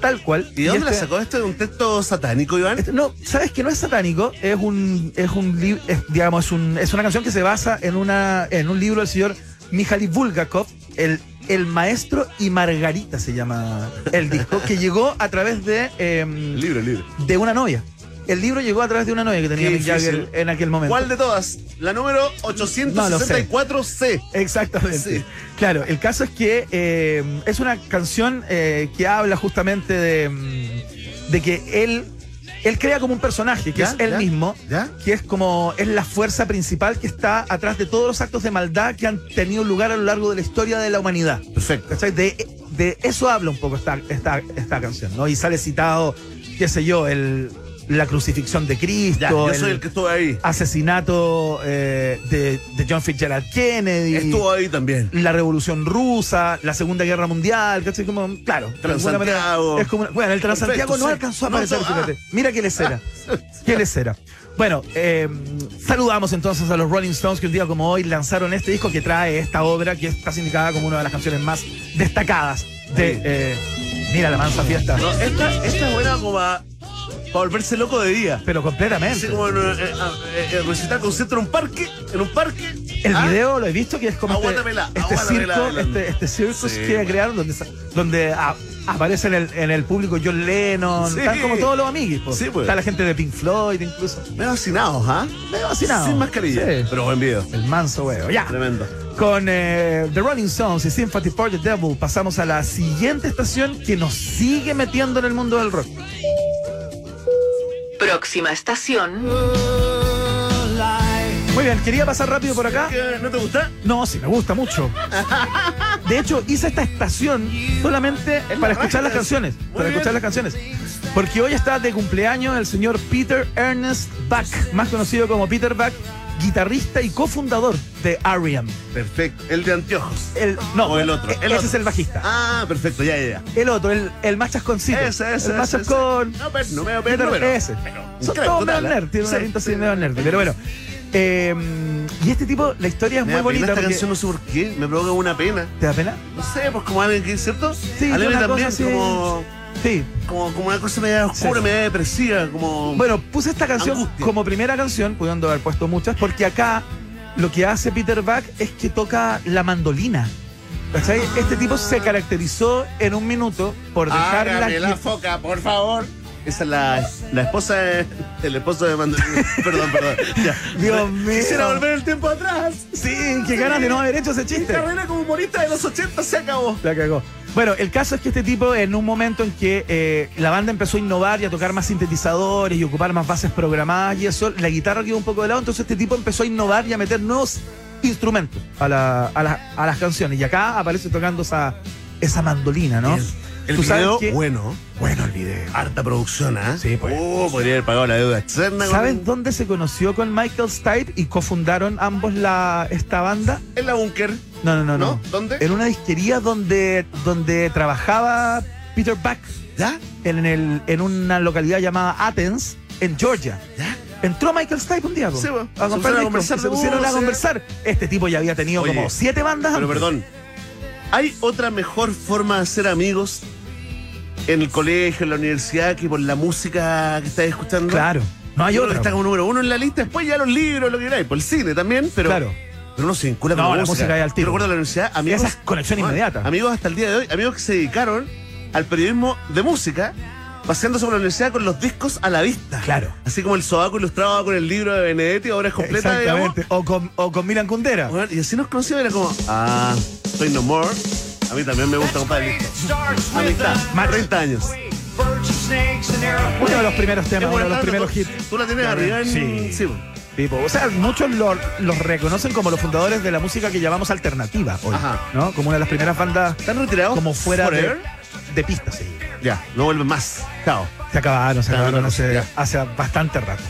tal cual. ¿Y de dónde la este- sacó esto? ¿De un texto satánico, Iván? este- no, sabes que no es satánico, es un, es un es, digamos, es, un- es una canción que se basa en una, en un libro del señor Mijaly Bulgakov, el, el maestro y Margarita se llama el disco, que llegó a través de, em, Libre, libre. de una novia. El libro llegó a través de una novia que tenía Mick Jagger en aquel momento. ¿Cuál de todas? La número 864C. Exactamente. Sí. Claro, el caso es que eh, es una canción eh, que habla justamente de, mm, de que él, él crea como un personaje, que ¿Ya? es él ¿Ya? mismo, ¿Ya? que es como, es la fuerza principal que está atrás de todos los actos de maldad que han tenido lugar a lo largo de la historia de la humanidad. Perfecto. De, de eso habla un poco esta, esta, esta canción, ¿no? Y sale citado, qué sé yo, el, la crucifixión de Cristo, Ya, yo el soy el que estuvo ahí. asesinato eh, de, de John Fitzgerald Kennedy Estuvo ahí también. la Revolución Rusa, la Segunda Guerra Mundial, ¿cachai? Como, claro, manera Transantiago. Es como, una- bueno, el Transantiago Perfecto, no sí. alcanzó a aparecer, no, fíjate. ah. Mira qué lecera. qué lecera. Bueno, eh, saludamos entonces a los Rolling Stones que un día como hoy lanzaron este disco que trae esta obra que está sindicada como una de las canciones más destacadas de. eh, mira la mansa fiesta. No, esta, esta es buena como para volverse loco de día. Pero completamente. Así como en, eh, eh, eh, recitar concierto en un parque, en un parque. El ¿Ah? video lo he visto que es como este, este circo, este, este circus Sí, que bueno. crearon donde, donde aparece en el, en el público John Lennon, Sí. están como todos los amiguis. po. Sí, pues. Está la gente de Pink Floyd incluso. Medio hacinados, ¿ah? Medio vacinado. Sin mascarilla. Sí. Pero buen video. El manso huevo. Ya. Tremendo. Con eh, The Rolling Stones y Sympathy for the Devil pasamos a la siguiente estación que nos sigue metiendo en el mundo del rock. Próxima estación. Muy bien, quería pasar rápido por acá. ¿Qué, ¿No te gusta? No, sí, me gusta mucho. De hecho, hice esta estación solamente para escuchar las canciones. Muy Para bien. escuchar las canciones. Porque hoy está de cumpleaños el señor Peter Ernest Bach, más conocido como Peter Bach, guitarrista y cofundador de R.E.M. Perfecto. El de anteojos. El, no, O el otro, e- el ese otro. es el bajista. Ah, perfecto, ya, ya, ya. El otro, el, el más chasconcito. Ese, ese, el más chascón. No, pero no me Peter- pero, pero- ese. pero, Son todos medio ¿eh? nerd, tiene una Sí, pinta así sí. medio nerd. Pero bueno, eh, Y este tipo, la historia es Me muy da pena bonita. esta canción, no sé por qué, me provoca una pena. ¿Te da pena? No sé, pues como alguien que, ¿cierto? Sí, una también, como, Sí. como, como una cosa media oscura, Sí. media depresiva, como... Bueno, puse esta canción Angustia. como primera canción, pudiendo haber puesto muchas, porque acá lo que hace Peter Buck es que toca la mandolina. ¿Cachai? Este tipo se caracterizó en un minuto por dejar la, Hágame la foca, por favor. Esa es la, la esposa de, el esposo de Mandolina. perdón, perdón. Ya. Dios mío. Quisiera volver el tiempo atrás. Sí, qué ganas de no haber hecho ese Mi chiste. carrera como humorista de los 80 se acabó. La cagó. Bueno, el caso es que este tipo, en un momento en que eh, la banda empezó a innovar y a tocar más sintetizadores y ocupar más bases programadas y eso, la guitarra quedó un poco de lado, entonces este tipo empezó a innovar y a meter nuevos instrumentos a, la- a la- a las canciones. Y acá aparece tocando esa, esa mandolina, ¿no? El Tú sabes video, que- bueno. Bueno, el video. Harta producción, ¿ah? Sí, pues. Oh, podría haber pagado la deuda externa. con- ¿Sabes dónde se conoció con Michael Stipe y cofundaron ambos la, esta banda? En la búnker. No, no, no, no. ¿No? ¿Dónde? En una disquería donde, donde trabajaba Peter Buck. ¿Ya? En, el, en una localidad llamada Athens, en Georgia. ¿Ya? Entró Michael Stipe un día po, Sí, po. a Se comprar a conversar se pusieron a conversar. Este tipo ya había tenido Oye, como siete bandas Pero antes. perdón, ¿hay otra mejor forma de ser amigos en el colegio, en la universidad, que por la música que estás escuchando? Claro, no hay otra. que está como número uno en la lista, después ya los libros, lo que queráis, por el cine también, pero. Claro. Pero no se vincula con No, la, la música. música al tiro. Yo recuerdo la universidad, amigos. Esa es conexión inmediata. Amigos hasta el día de hoy, amigos que se dedicaron al periodismo de música, paseándose por la universidad con los discos a la vista. Claro. Así como el sobaco ilustrado con el libro de Benedetti, ahora es completa, digamos. Exactamente. O con, o con Milan Kundera. Bueno, y así nos conocimos, era como, ah, soy no more. A mí también me gusta, compadre. Amistad, más 30 años. Uno de los primeros temas, uno de los primeros hits. Tú la tienes arriba en. Sí. sí. Tipo, o sea, muchos lo- los reconocen como los fundadores de la música que llamamos alternativa hoy, Ajá. ¿no? Como una de las primeras bandas ¿Están retirados? como fuera de, pistas, sí. Ya, no vuelven más. Chao. Se acabaron, se acabaron no, hace, bastante rato.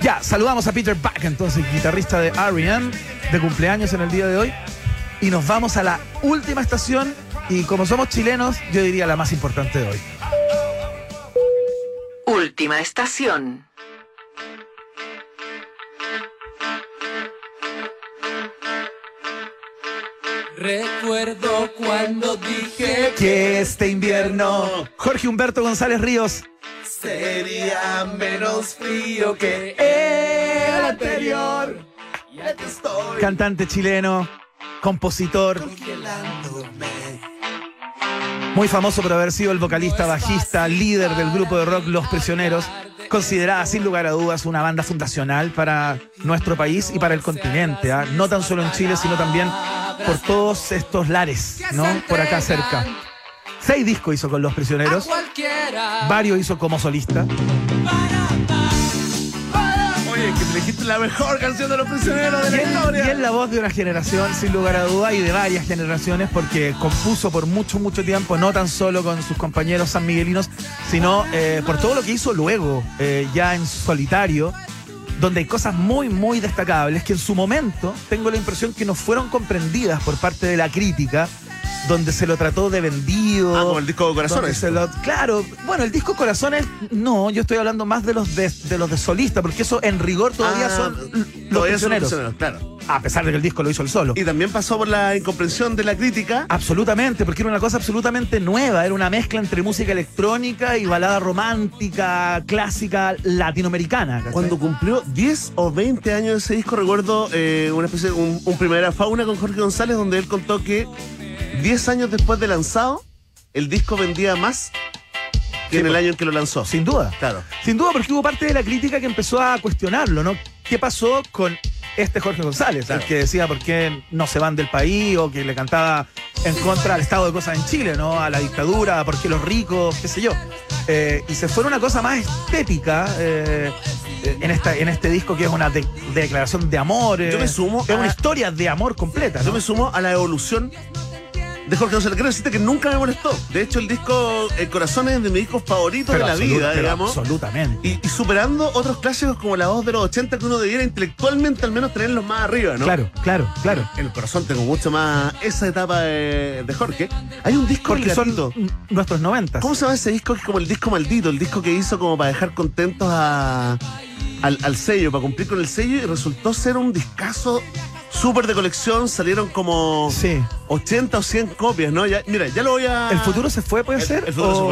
Ya, saludamos a Peter Buck, entonces, guitarrista de R.E.M., de cumpleaños en el día de hoy. Y nos vamos a la última estación, y como somos chilenos, yo diría la más importante de hoy. Última estación. Recuerdo cuando dije Que este invierno, Jorge Humberto González Ríos, sería menos frío que el anterior. Estoy cantante chileno, compositor, muy famoso por haber sido el vocalista, bajista, líder del grupo de rock Los Prisioneros, considerada sin lugar a dudas una banda fundacional para nuestro país y para el continente, ¿ah? no tan solo en Chile, sino también por todos estos lares, ¿no? Por acá cerca. Seis discos hizo con Los Prisioneros, varios hizo como solista. Oye, que te dijiste la mejor canción de los prisioneros de Y la y historia. es la voz de una generación, sin lugar a duda, y de varias generaciones, porque compuso por mucho, mucho tiempo, no tan solo con sus compañeros sanmiguelinos, sino eh, por todo lo que hizo luego, eh, ya en solitario, donde hay cosas muy, muy destacables que en su momento tengo la impresión que no fueron comprendidas por parte de la crítica, donde se lo trató de vendido. Ah, como el disco de Corazones. lo- claro, bueno, el disco Corazones, no, yo estoy hablando más de los de, de los de solista, porque eso en rigor todavía Ah, son los son prisioneros. claro. A pesar de que el disco lo hizo el solo. Y también pasó por la incomprensión de la crítica. Absolutamente, porque era una cosa absolutamente nueva, era una mezcla entre música electrónica y balada romántica, clásica, latinoamericana. ¿cachai? Cuando cumplió 10 o 20 años ese disco, recuerdo eh, una especie de un, un primera fauna con Jorge González, donde él contó que 10 años después de lanzado, el disco vendía más que Sí, en el pues. año en que lo lanzó. Sin duda. Claro. Sin duda, porque hubo parte de la crítica que empezó a cuestionarlo, ¿no? ¿Qué pasó con este Jorge González? Claro. El que decía por qué no se van del país o que le cantaba en contra al estado de cosas en Chile, ¿no? A la dictadura, por qué los ricos, qué sé yo. Eh, y se fue una cosa más estética eh, eh, en, esta, en este disco que es una de- declaración de amor. eh, Yo me sumo Es a- una historia de amor completa, ¿no? Yo me sumo a la evolución de Jorge González. Quiero decirte que nunca me molestó. De hecho, el disco El Corazón es de mis discos favoritos Pero de la vida, digamos. Absolutamente. Y, y superando otros clásicos como la voz de los 80 que uno debiera intelectualmente al menos tenerlos más arriba, ¿no? Claro, claro, claro. En el corazón tengo mucho más esa etapa de, de Jorge. Hay un disco El son nuestros noventas. ¿Cómo se llama ese disco? Que es como el disco maldito, el disco que hizo como para dejar contentos a, al, al sello, para cumplir con el sello, y resultó ser un discazo súper de colección, salieron como Sí. 80 o 100 copias, ¿no? Ya, mira, ya lo voy a... ¿El futuro se fue, puede El- ser? el futuro se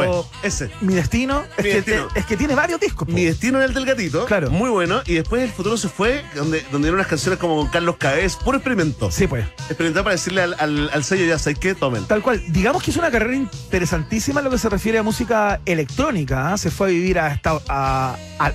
fue. Ese. Mi destino. Es, Mi que, destino. te- es que tiene varios discos. po. Mi destino era el del gatito. Claro. Muy bueno. Y después el futuro se fue, donde, donde eran unas canciones como con Carlos Caez, puro experimento. Sí, pues. Experimentar para decirle al, al, al sello, ya sabes qué, tomen. Tal cual. Digamos que es una carrera interesantísima en lo que se refiere a música electrónica. ¿ah? Se fue a vivir a, esta- a- a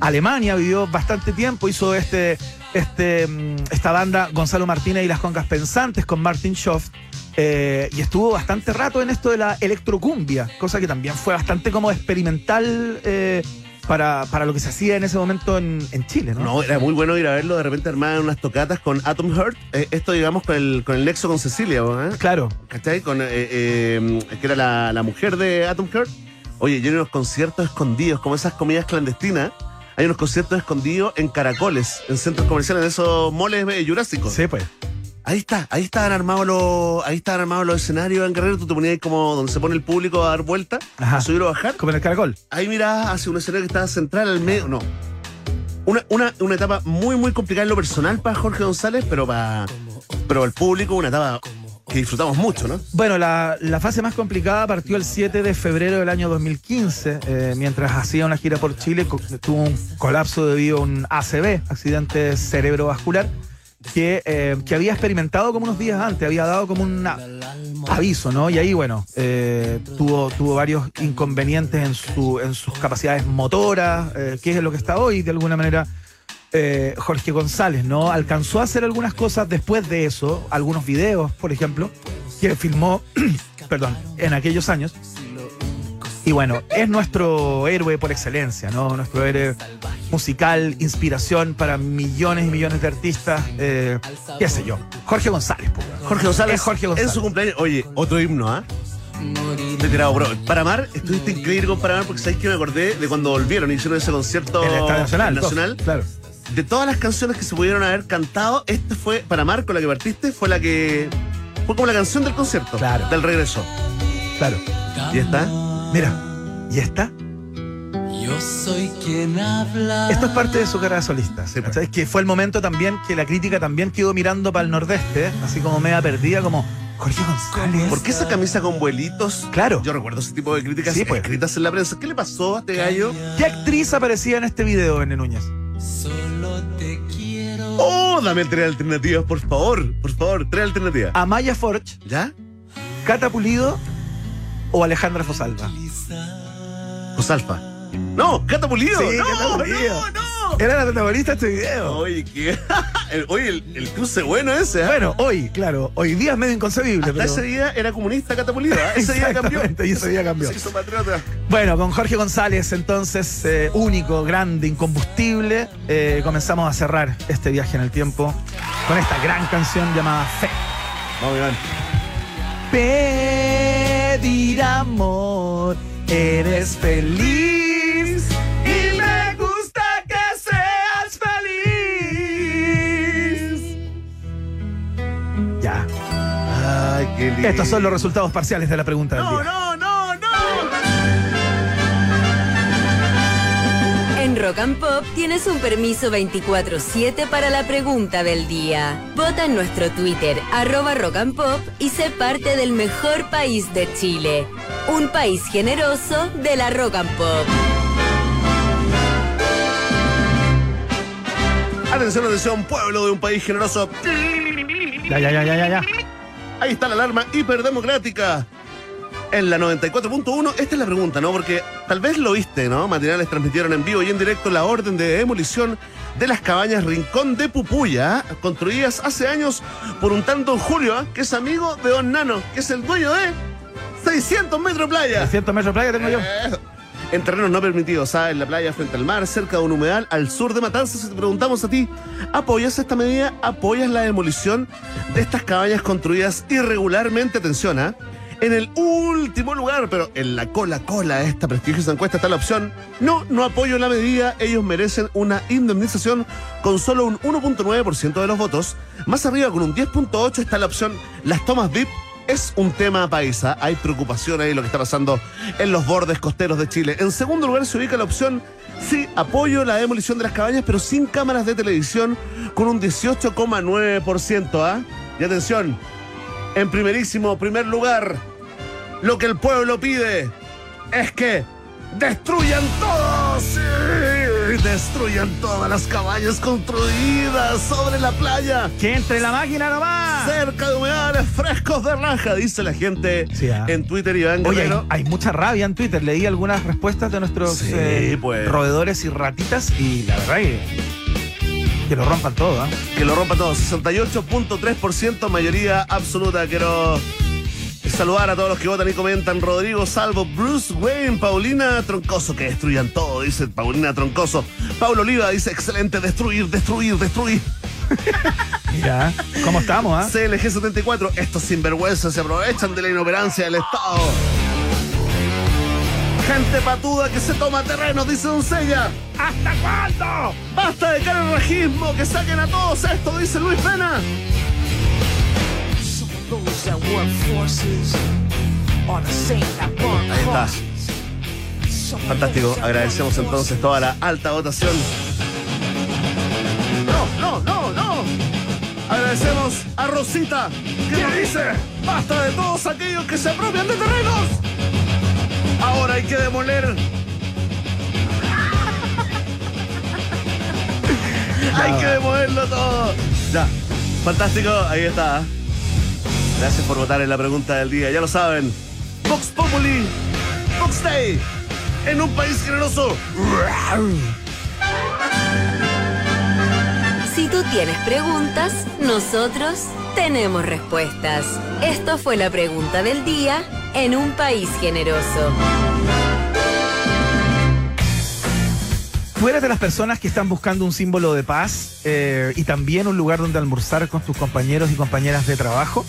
Alemania, vivió bastante tiempo, hizo este, este, mm, esta banda Gonzalo Martínez y las Concas Pensantes con Martin Schoff. eh, y estuvo bastante rato en esto de la electrocumbia, cosa que también fue bastante como experimental eh, para, para lo que se hacía en ese momento en, en Chile, ¿no? No, era muy bueno ir a verlo de repente armar unas tocatas con Atom Heart. Eh, esto, digamos, con el, con el nexo con Cecilia, ¿eh? Claro. ¿Cachai? Con, que era la, la mujer de Atom Heart. Oye, yo en unos conciertos escondidos, como esas comidas clandestinas, hay unos conciertos escondidos en caracoles, en centros comerciales, en esos moles eh, jurásicos. Sí, pues. Ahí está, ahí estaban armados los, ahí estaban armados los escenarios en Guerrero, tú te ponías ahí como donde se pone el público a dar vuelta, Ajá. a subir o bajar. Como en el caracol. Ahí mirás hacia un escenario que estaba central al medio. No. Una, una, una etapa muy, muy complicada en lo personal para Jorge González, pero para pero el público, una etapa que disfrutamos mucho, ¿no? Bueno, la, la fase más complicada partió el 7 de febrero del año 2015, eh, mientras hacía una gira por Chile, tuvo un colapso debido a un ACV, accidente cerebrovascular, que, eh, que había experimentado como unos días antes, había dado como un aviso, ¿no? Y ahí, bueno, eh, tuvo, tuvo varios inconvenientes en, su, en sus capacidades motoras, que es lo que está hoy, de alguna manera. Eh, Jorge González, ¿no? Alcanzó a hacer algunas cosas después de eso, algunos videos, por ejemplo, que filmó, perdón, en aquellos años. Y bueno, es nuestro héroe por excelencia, ¿no? Nuestro héroe musical, inspiración para millones y millones de artistas, eh, qué sé yo. Jorge González, weón. Jorge González, Es Jorge González. en su cumpleaños. Oye, otro himno, ¿ah? Te he tirado, bro. Paramar, estuviste increíble con Paramar porque sabéis que me acordé de cuando volvieron y hicieron ese concierto En el Nacional. dos, Nacional. Claro. De todas las canciones que se pudieron haber cantado, esta fue, Paramar, con la que partiste, fue la que. Fue como la canción del concierto. Claro. Del regreso. Claro. ¿Y está? Mira, ¿y esta? Yo soy quien habla. Esto es parte de su carrera solista. Sí, pues. ¿cachai? Que fue el momento también que la crítica también quedó mirando para el nordeste, ¿eh? así como media perdida, como Jorge González. ¿Por qué esa camisa con vuelitos? Claro. Yo recuerdo ese tipo de críticas Sí, pues. escritas en la prensa. ¿Qué le pasó a este gallo? ¿Qué actriz aparecía en este video, N. Núñez? Solo te quiero. Oh, dame tres alternativas, por favor. Por favor, tres alternativas. Amaya Forch, ¿Ya? Cata Pulido o Alejandra Fosalva. Josalfa. No, Cata Pulido. Sí, no, Pulido. no, no. Era la protagonista de este video. Oye, ¿qué? el, oye, el, el cruce bueno ese, ¿eh? Bueno, hoy, claro, hoy día es medio inconcebible. Hasta pero... ese día era comunista Cata Pulido, ¿eh? Ese día cambió. Y ese día cambió. Se hizo patriota. Bueno, con Jorge González, entonces, eh, único, grande, incombustible, eh, comenzamos a cerrar este viaje en el tiempo con esta gran canción llamada Fe. Pedir amor, eres feliz Estos son los resultados parciales de la pregunta del No, día. no, no, no. En Rock and Pop tienes un permiso 24-7 para la pregunta del día. Vota en nuestro Twitter, arroba Rock and Pop, y sé parte del mejor país de Chile. Un país generoso de la Rock and Pop. Atención, atención, pueblo de un país generoso. Ya, ya, ya, ya, ya, ya. Ahí está la alarma hiperdemocrática. En la 94.1, esta es la pregunta, ¿no? Porque tal vez lo viste, ¿no? Matinales transmitieron en vivo y en directo la orden de demolición de las cabañas Rincón de Pupuya, construidas hace años por un tanto Julio, ¿ah? que es amigo de Don Nano, que es el dueño de 600 metros playa. 300 metros playa tengo yo. Eso. En terrenos no permitidos, ¿sabes? En la playa frente al mar, cerca de un humedal, al sur de Matanzas. Si te preguntamos a ti, ¿apoyas esta medida? ¿Apoyas la demolición de estas cabañas construidas irregularmente? Atención, ¿ah? En el último lugar, pero en la cola, cola de esta prestigiosa encuesta está la opción. No, no apoyo la medida. Ellos merecen una indemnización con solo un 1.9% de los votos. Más arriba, con un 10.8, está la opción. Las tomas VIP es un tema paisa. Hay preocupación ahí lo que está pasando en los bordes costeros de Chile. En segundo lugar se ubica la opción sí, apoyo la demolición de las cabañas, pero sin cámaras de televisión, con un 18,9%. ¿ah? Y atención, en primerísimo, primer lugar, lo que el pueblo pide es que destruyan todo, sí, destruyan todas las cabañas construidas sobre la playa. Que entre la máquina nomás. Cerca de humedales frescos de raja, dice la gente Sí, ah. en Twitter Iván Oye, hay, mucha rabia en Twitter. Leí algunas respuestas de nuestros Sí, eh, pues. roedores y ratitas y la verdad que, que lo rompan todo. ¿ah? Que lo rompa todo. 68.3%, mayoría absoluta. Quiero saludar a todos los que votan y comentan. Rodrigo Salvo, Bruce Wayne, Paulina Troncoso, que destruyan todo, dice Paulina Troncoso. Pablo Oliva dice, excelente, destruir, destruir, destruir. Mira, ¿cómo estamos? ah? CLG74, estos sinvergüenzas se aprovechan de la inoperancia del Estado. Gente patuda que se toma terrenos, dice Doncella. ¿Hasta cuándo? Basta de carerrajismo, que saquen a todos esto, dice Luis Pena. Ahí está. Fantástico, agradecemos entonces toda la alta votación. No, no, no, no. Agradecemos a Rosita, que nos dice, basta de todos aquellos que se apropian de terrenos. Ahora hay que demoler. hay que demolerlo todo. Ya, fantástico, ahí está. Gracias por votar en la pregunta del día, ya lo saben. Vox Populi, Vox Day, en un país generoso. Si tú tienes preguntas, nosotros tenemos respuestas. Esto fue la pregunta del día en un país generoso. Eres de las personas que están buscando un símbolo de paz eh, y también un lugar donde almorzar con tus compañeros y compañeras de trabajo.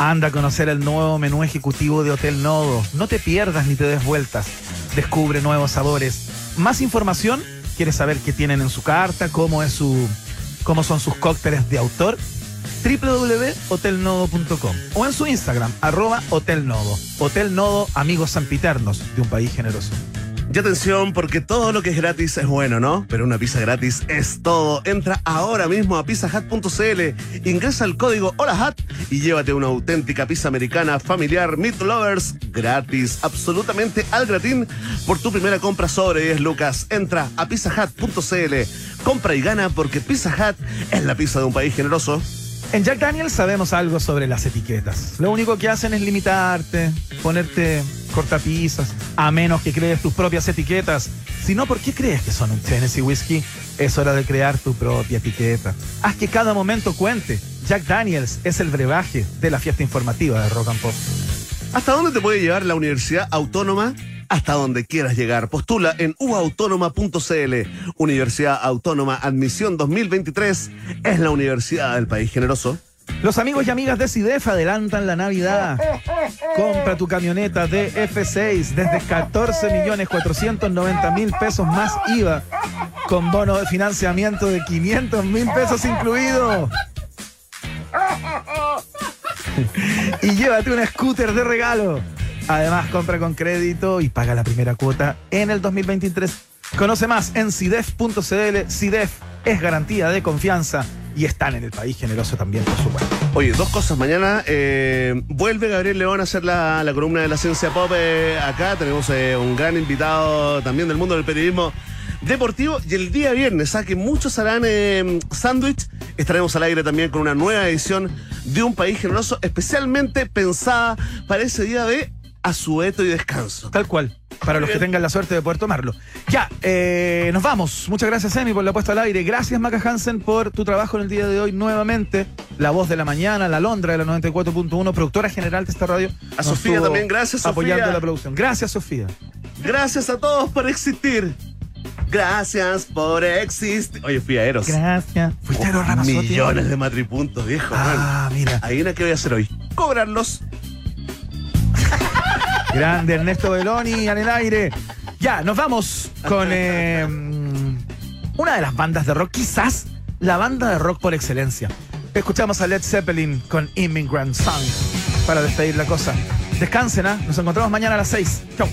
Anda a conocer el nuevo menú ejecutivo de Hotel Nodo. No te pierdas ni te des vueltas. Descubre nuevos sabores. Más información, ¿quieres saber qué tienen en su carta? ¿Cómo, es su, cómo son sus cócteles de autor? www.hotelnodo.com o en su Instagram, arroba Hotel Nodo. Hotel Nodo, amigos sempiternos de un país generoso. Y atención, porque todo lo que es gratis es bueno, ¿no? Pero una pizza gratis es todo. Entra ahora mismo a pizzahat.cl, ingresa el código HOLAHAT y llévate una auténtica pizza americana familiar Meat Lovers gratis, absolutamente al gratín por tu primera compra sobre 10 lucas. Entra a pizzahat.cl, compra y gana porque Pizza Hut es la pizza de un país generoso. En Jack Daniels sabemos algo sobre las etiquetas. Lo único que hacen es limitarte, ponerte cortapisas, a menos que crees tus propias etiquetas. Si no, ¿por qué crees que son un Tennessee Whiskey? Es hora de crear tu propia etiqueta. Haz que cada momento cuente. Jack Daniels es el brebaje de la fiesta informativa de Rock and Pop. ¿Hasta dónde te puede llevar la Universidad Autónoma? Hasta donde quieras llegar. Postula en uautónoma.cl. Universidad Autónoma Admisión 2023 es la universidad del país generoso. Los amigos y amigas de CIDEF adelantan la Navidad. Compra tu camioneta de F6 desde 14 millones 490 mil pesos más IVA con bono de financiamiento de 500 mil pesos incluido. y llévate un scooter de regalo. Además, compra con crédito y paga la primera cuota en el 2023. Conoce más en CIDEF.cl. CIDEF es garantía de confianza y están en el país generoso también, por supuesto. Oye, dos cosas. Mañana eh, vuelve Gabriel León a hacer la, columna de la ciencia pop eh, acá. Tenemos eh, un gran invitado también del mundo del periodismo deportivo. Y el día viernes, ¿ah? que muchos harán eh, sándwich, estaremos al aire también con una nueva edición de Un País Generoso, especialmente pensada para ese día de asueto y descanso. Tal cual. Para los que tengan la suerte de poder tomarlo. Ya, eh, nos vamos. Muchas gracias, Emi, por la puesta al aire. Gracias, Maca Hansen, por tu trabajo en el día de hoy nuevamente. La voz de la mañana, la Londra de la 94.1, productora general de esta radio. A Sofía también, gracias, Sofía. Apoyando la producción. Gracias, Sofía. Gracias a todos por existir. Gracias por existir. Oye, fui a Eros. Gracias. Fuiste a Eros Ramazzotti. Millones de matripuntos, viejo. Ah, man. mira. Adivina qué voy a hacer hoy. Cobrarlos. Grande Ernesto Beloni en el aire. Ya, nos vamos con eh, una de las bandas de rock, quizás la banda de rock por excelencia. Escuchamos a Led Zeppelin con Immigrant Song. para despedir la cosa. Descansen, ¿ah? Nos encontramos mañana a las 6. Chau.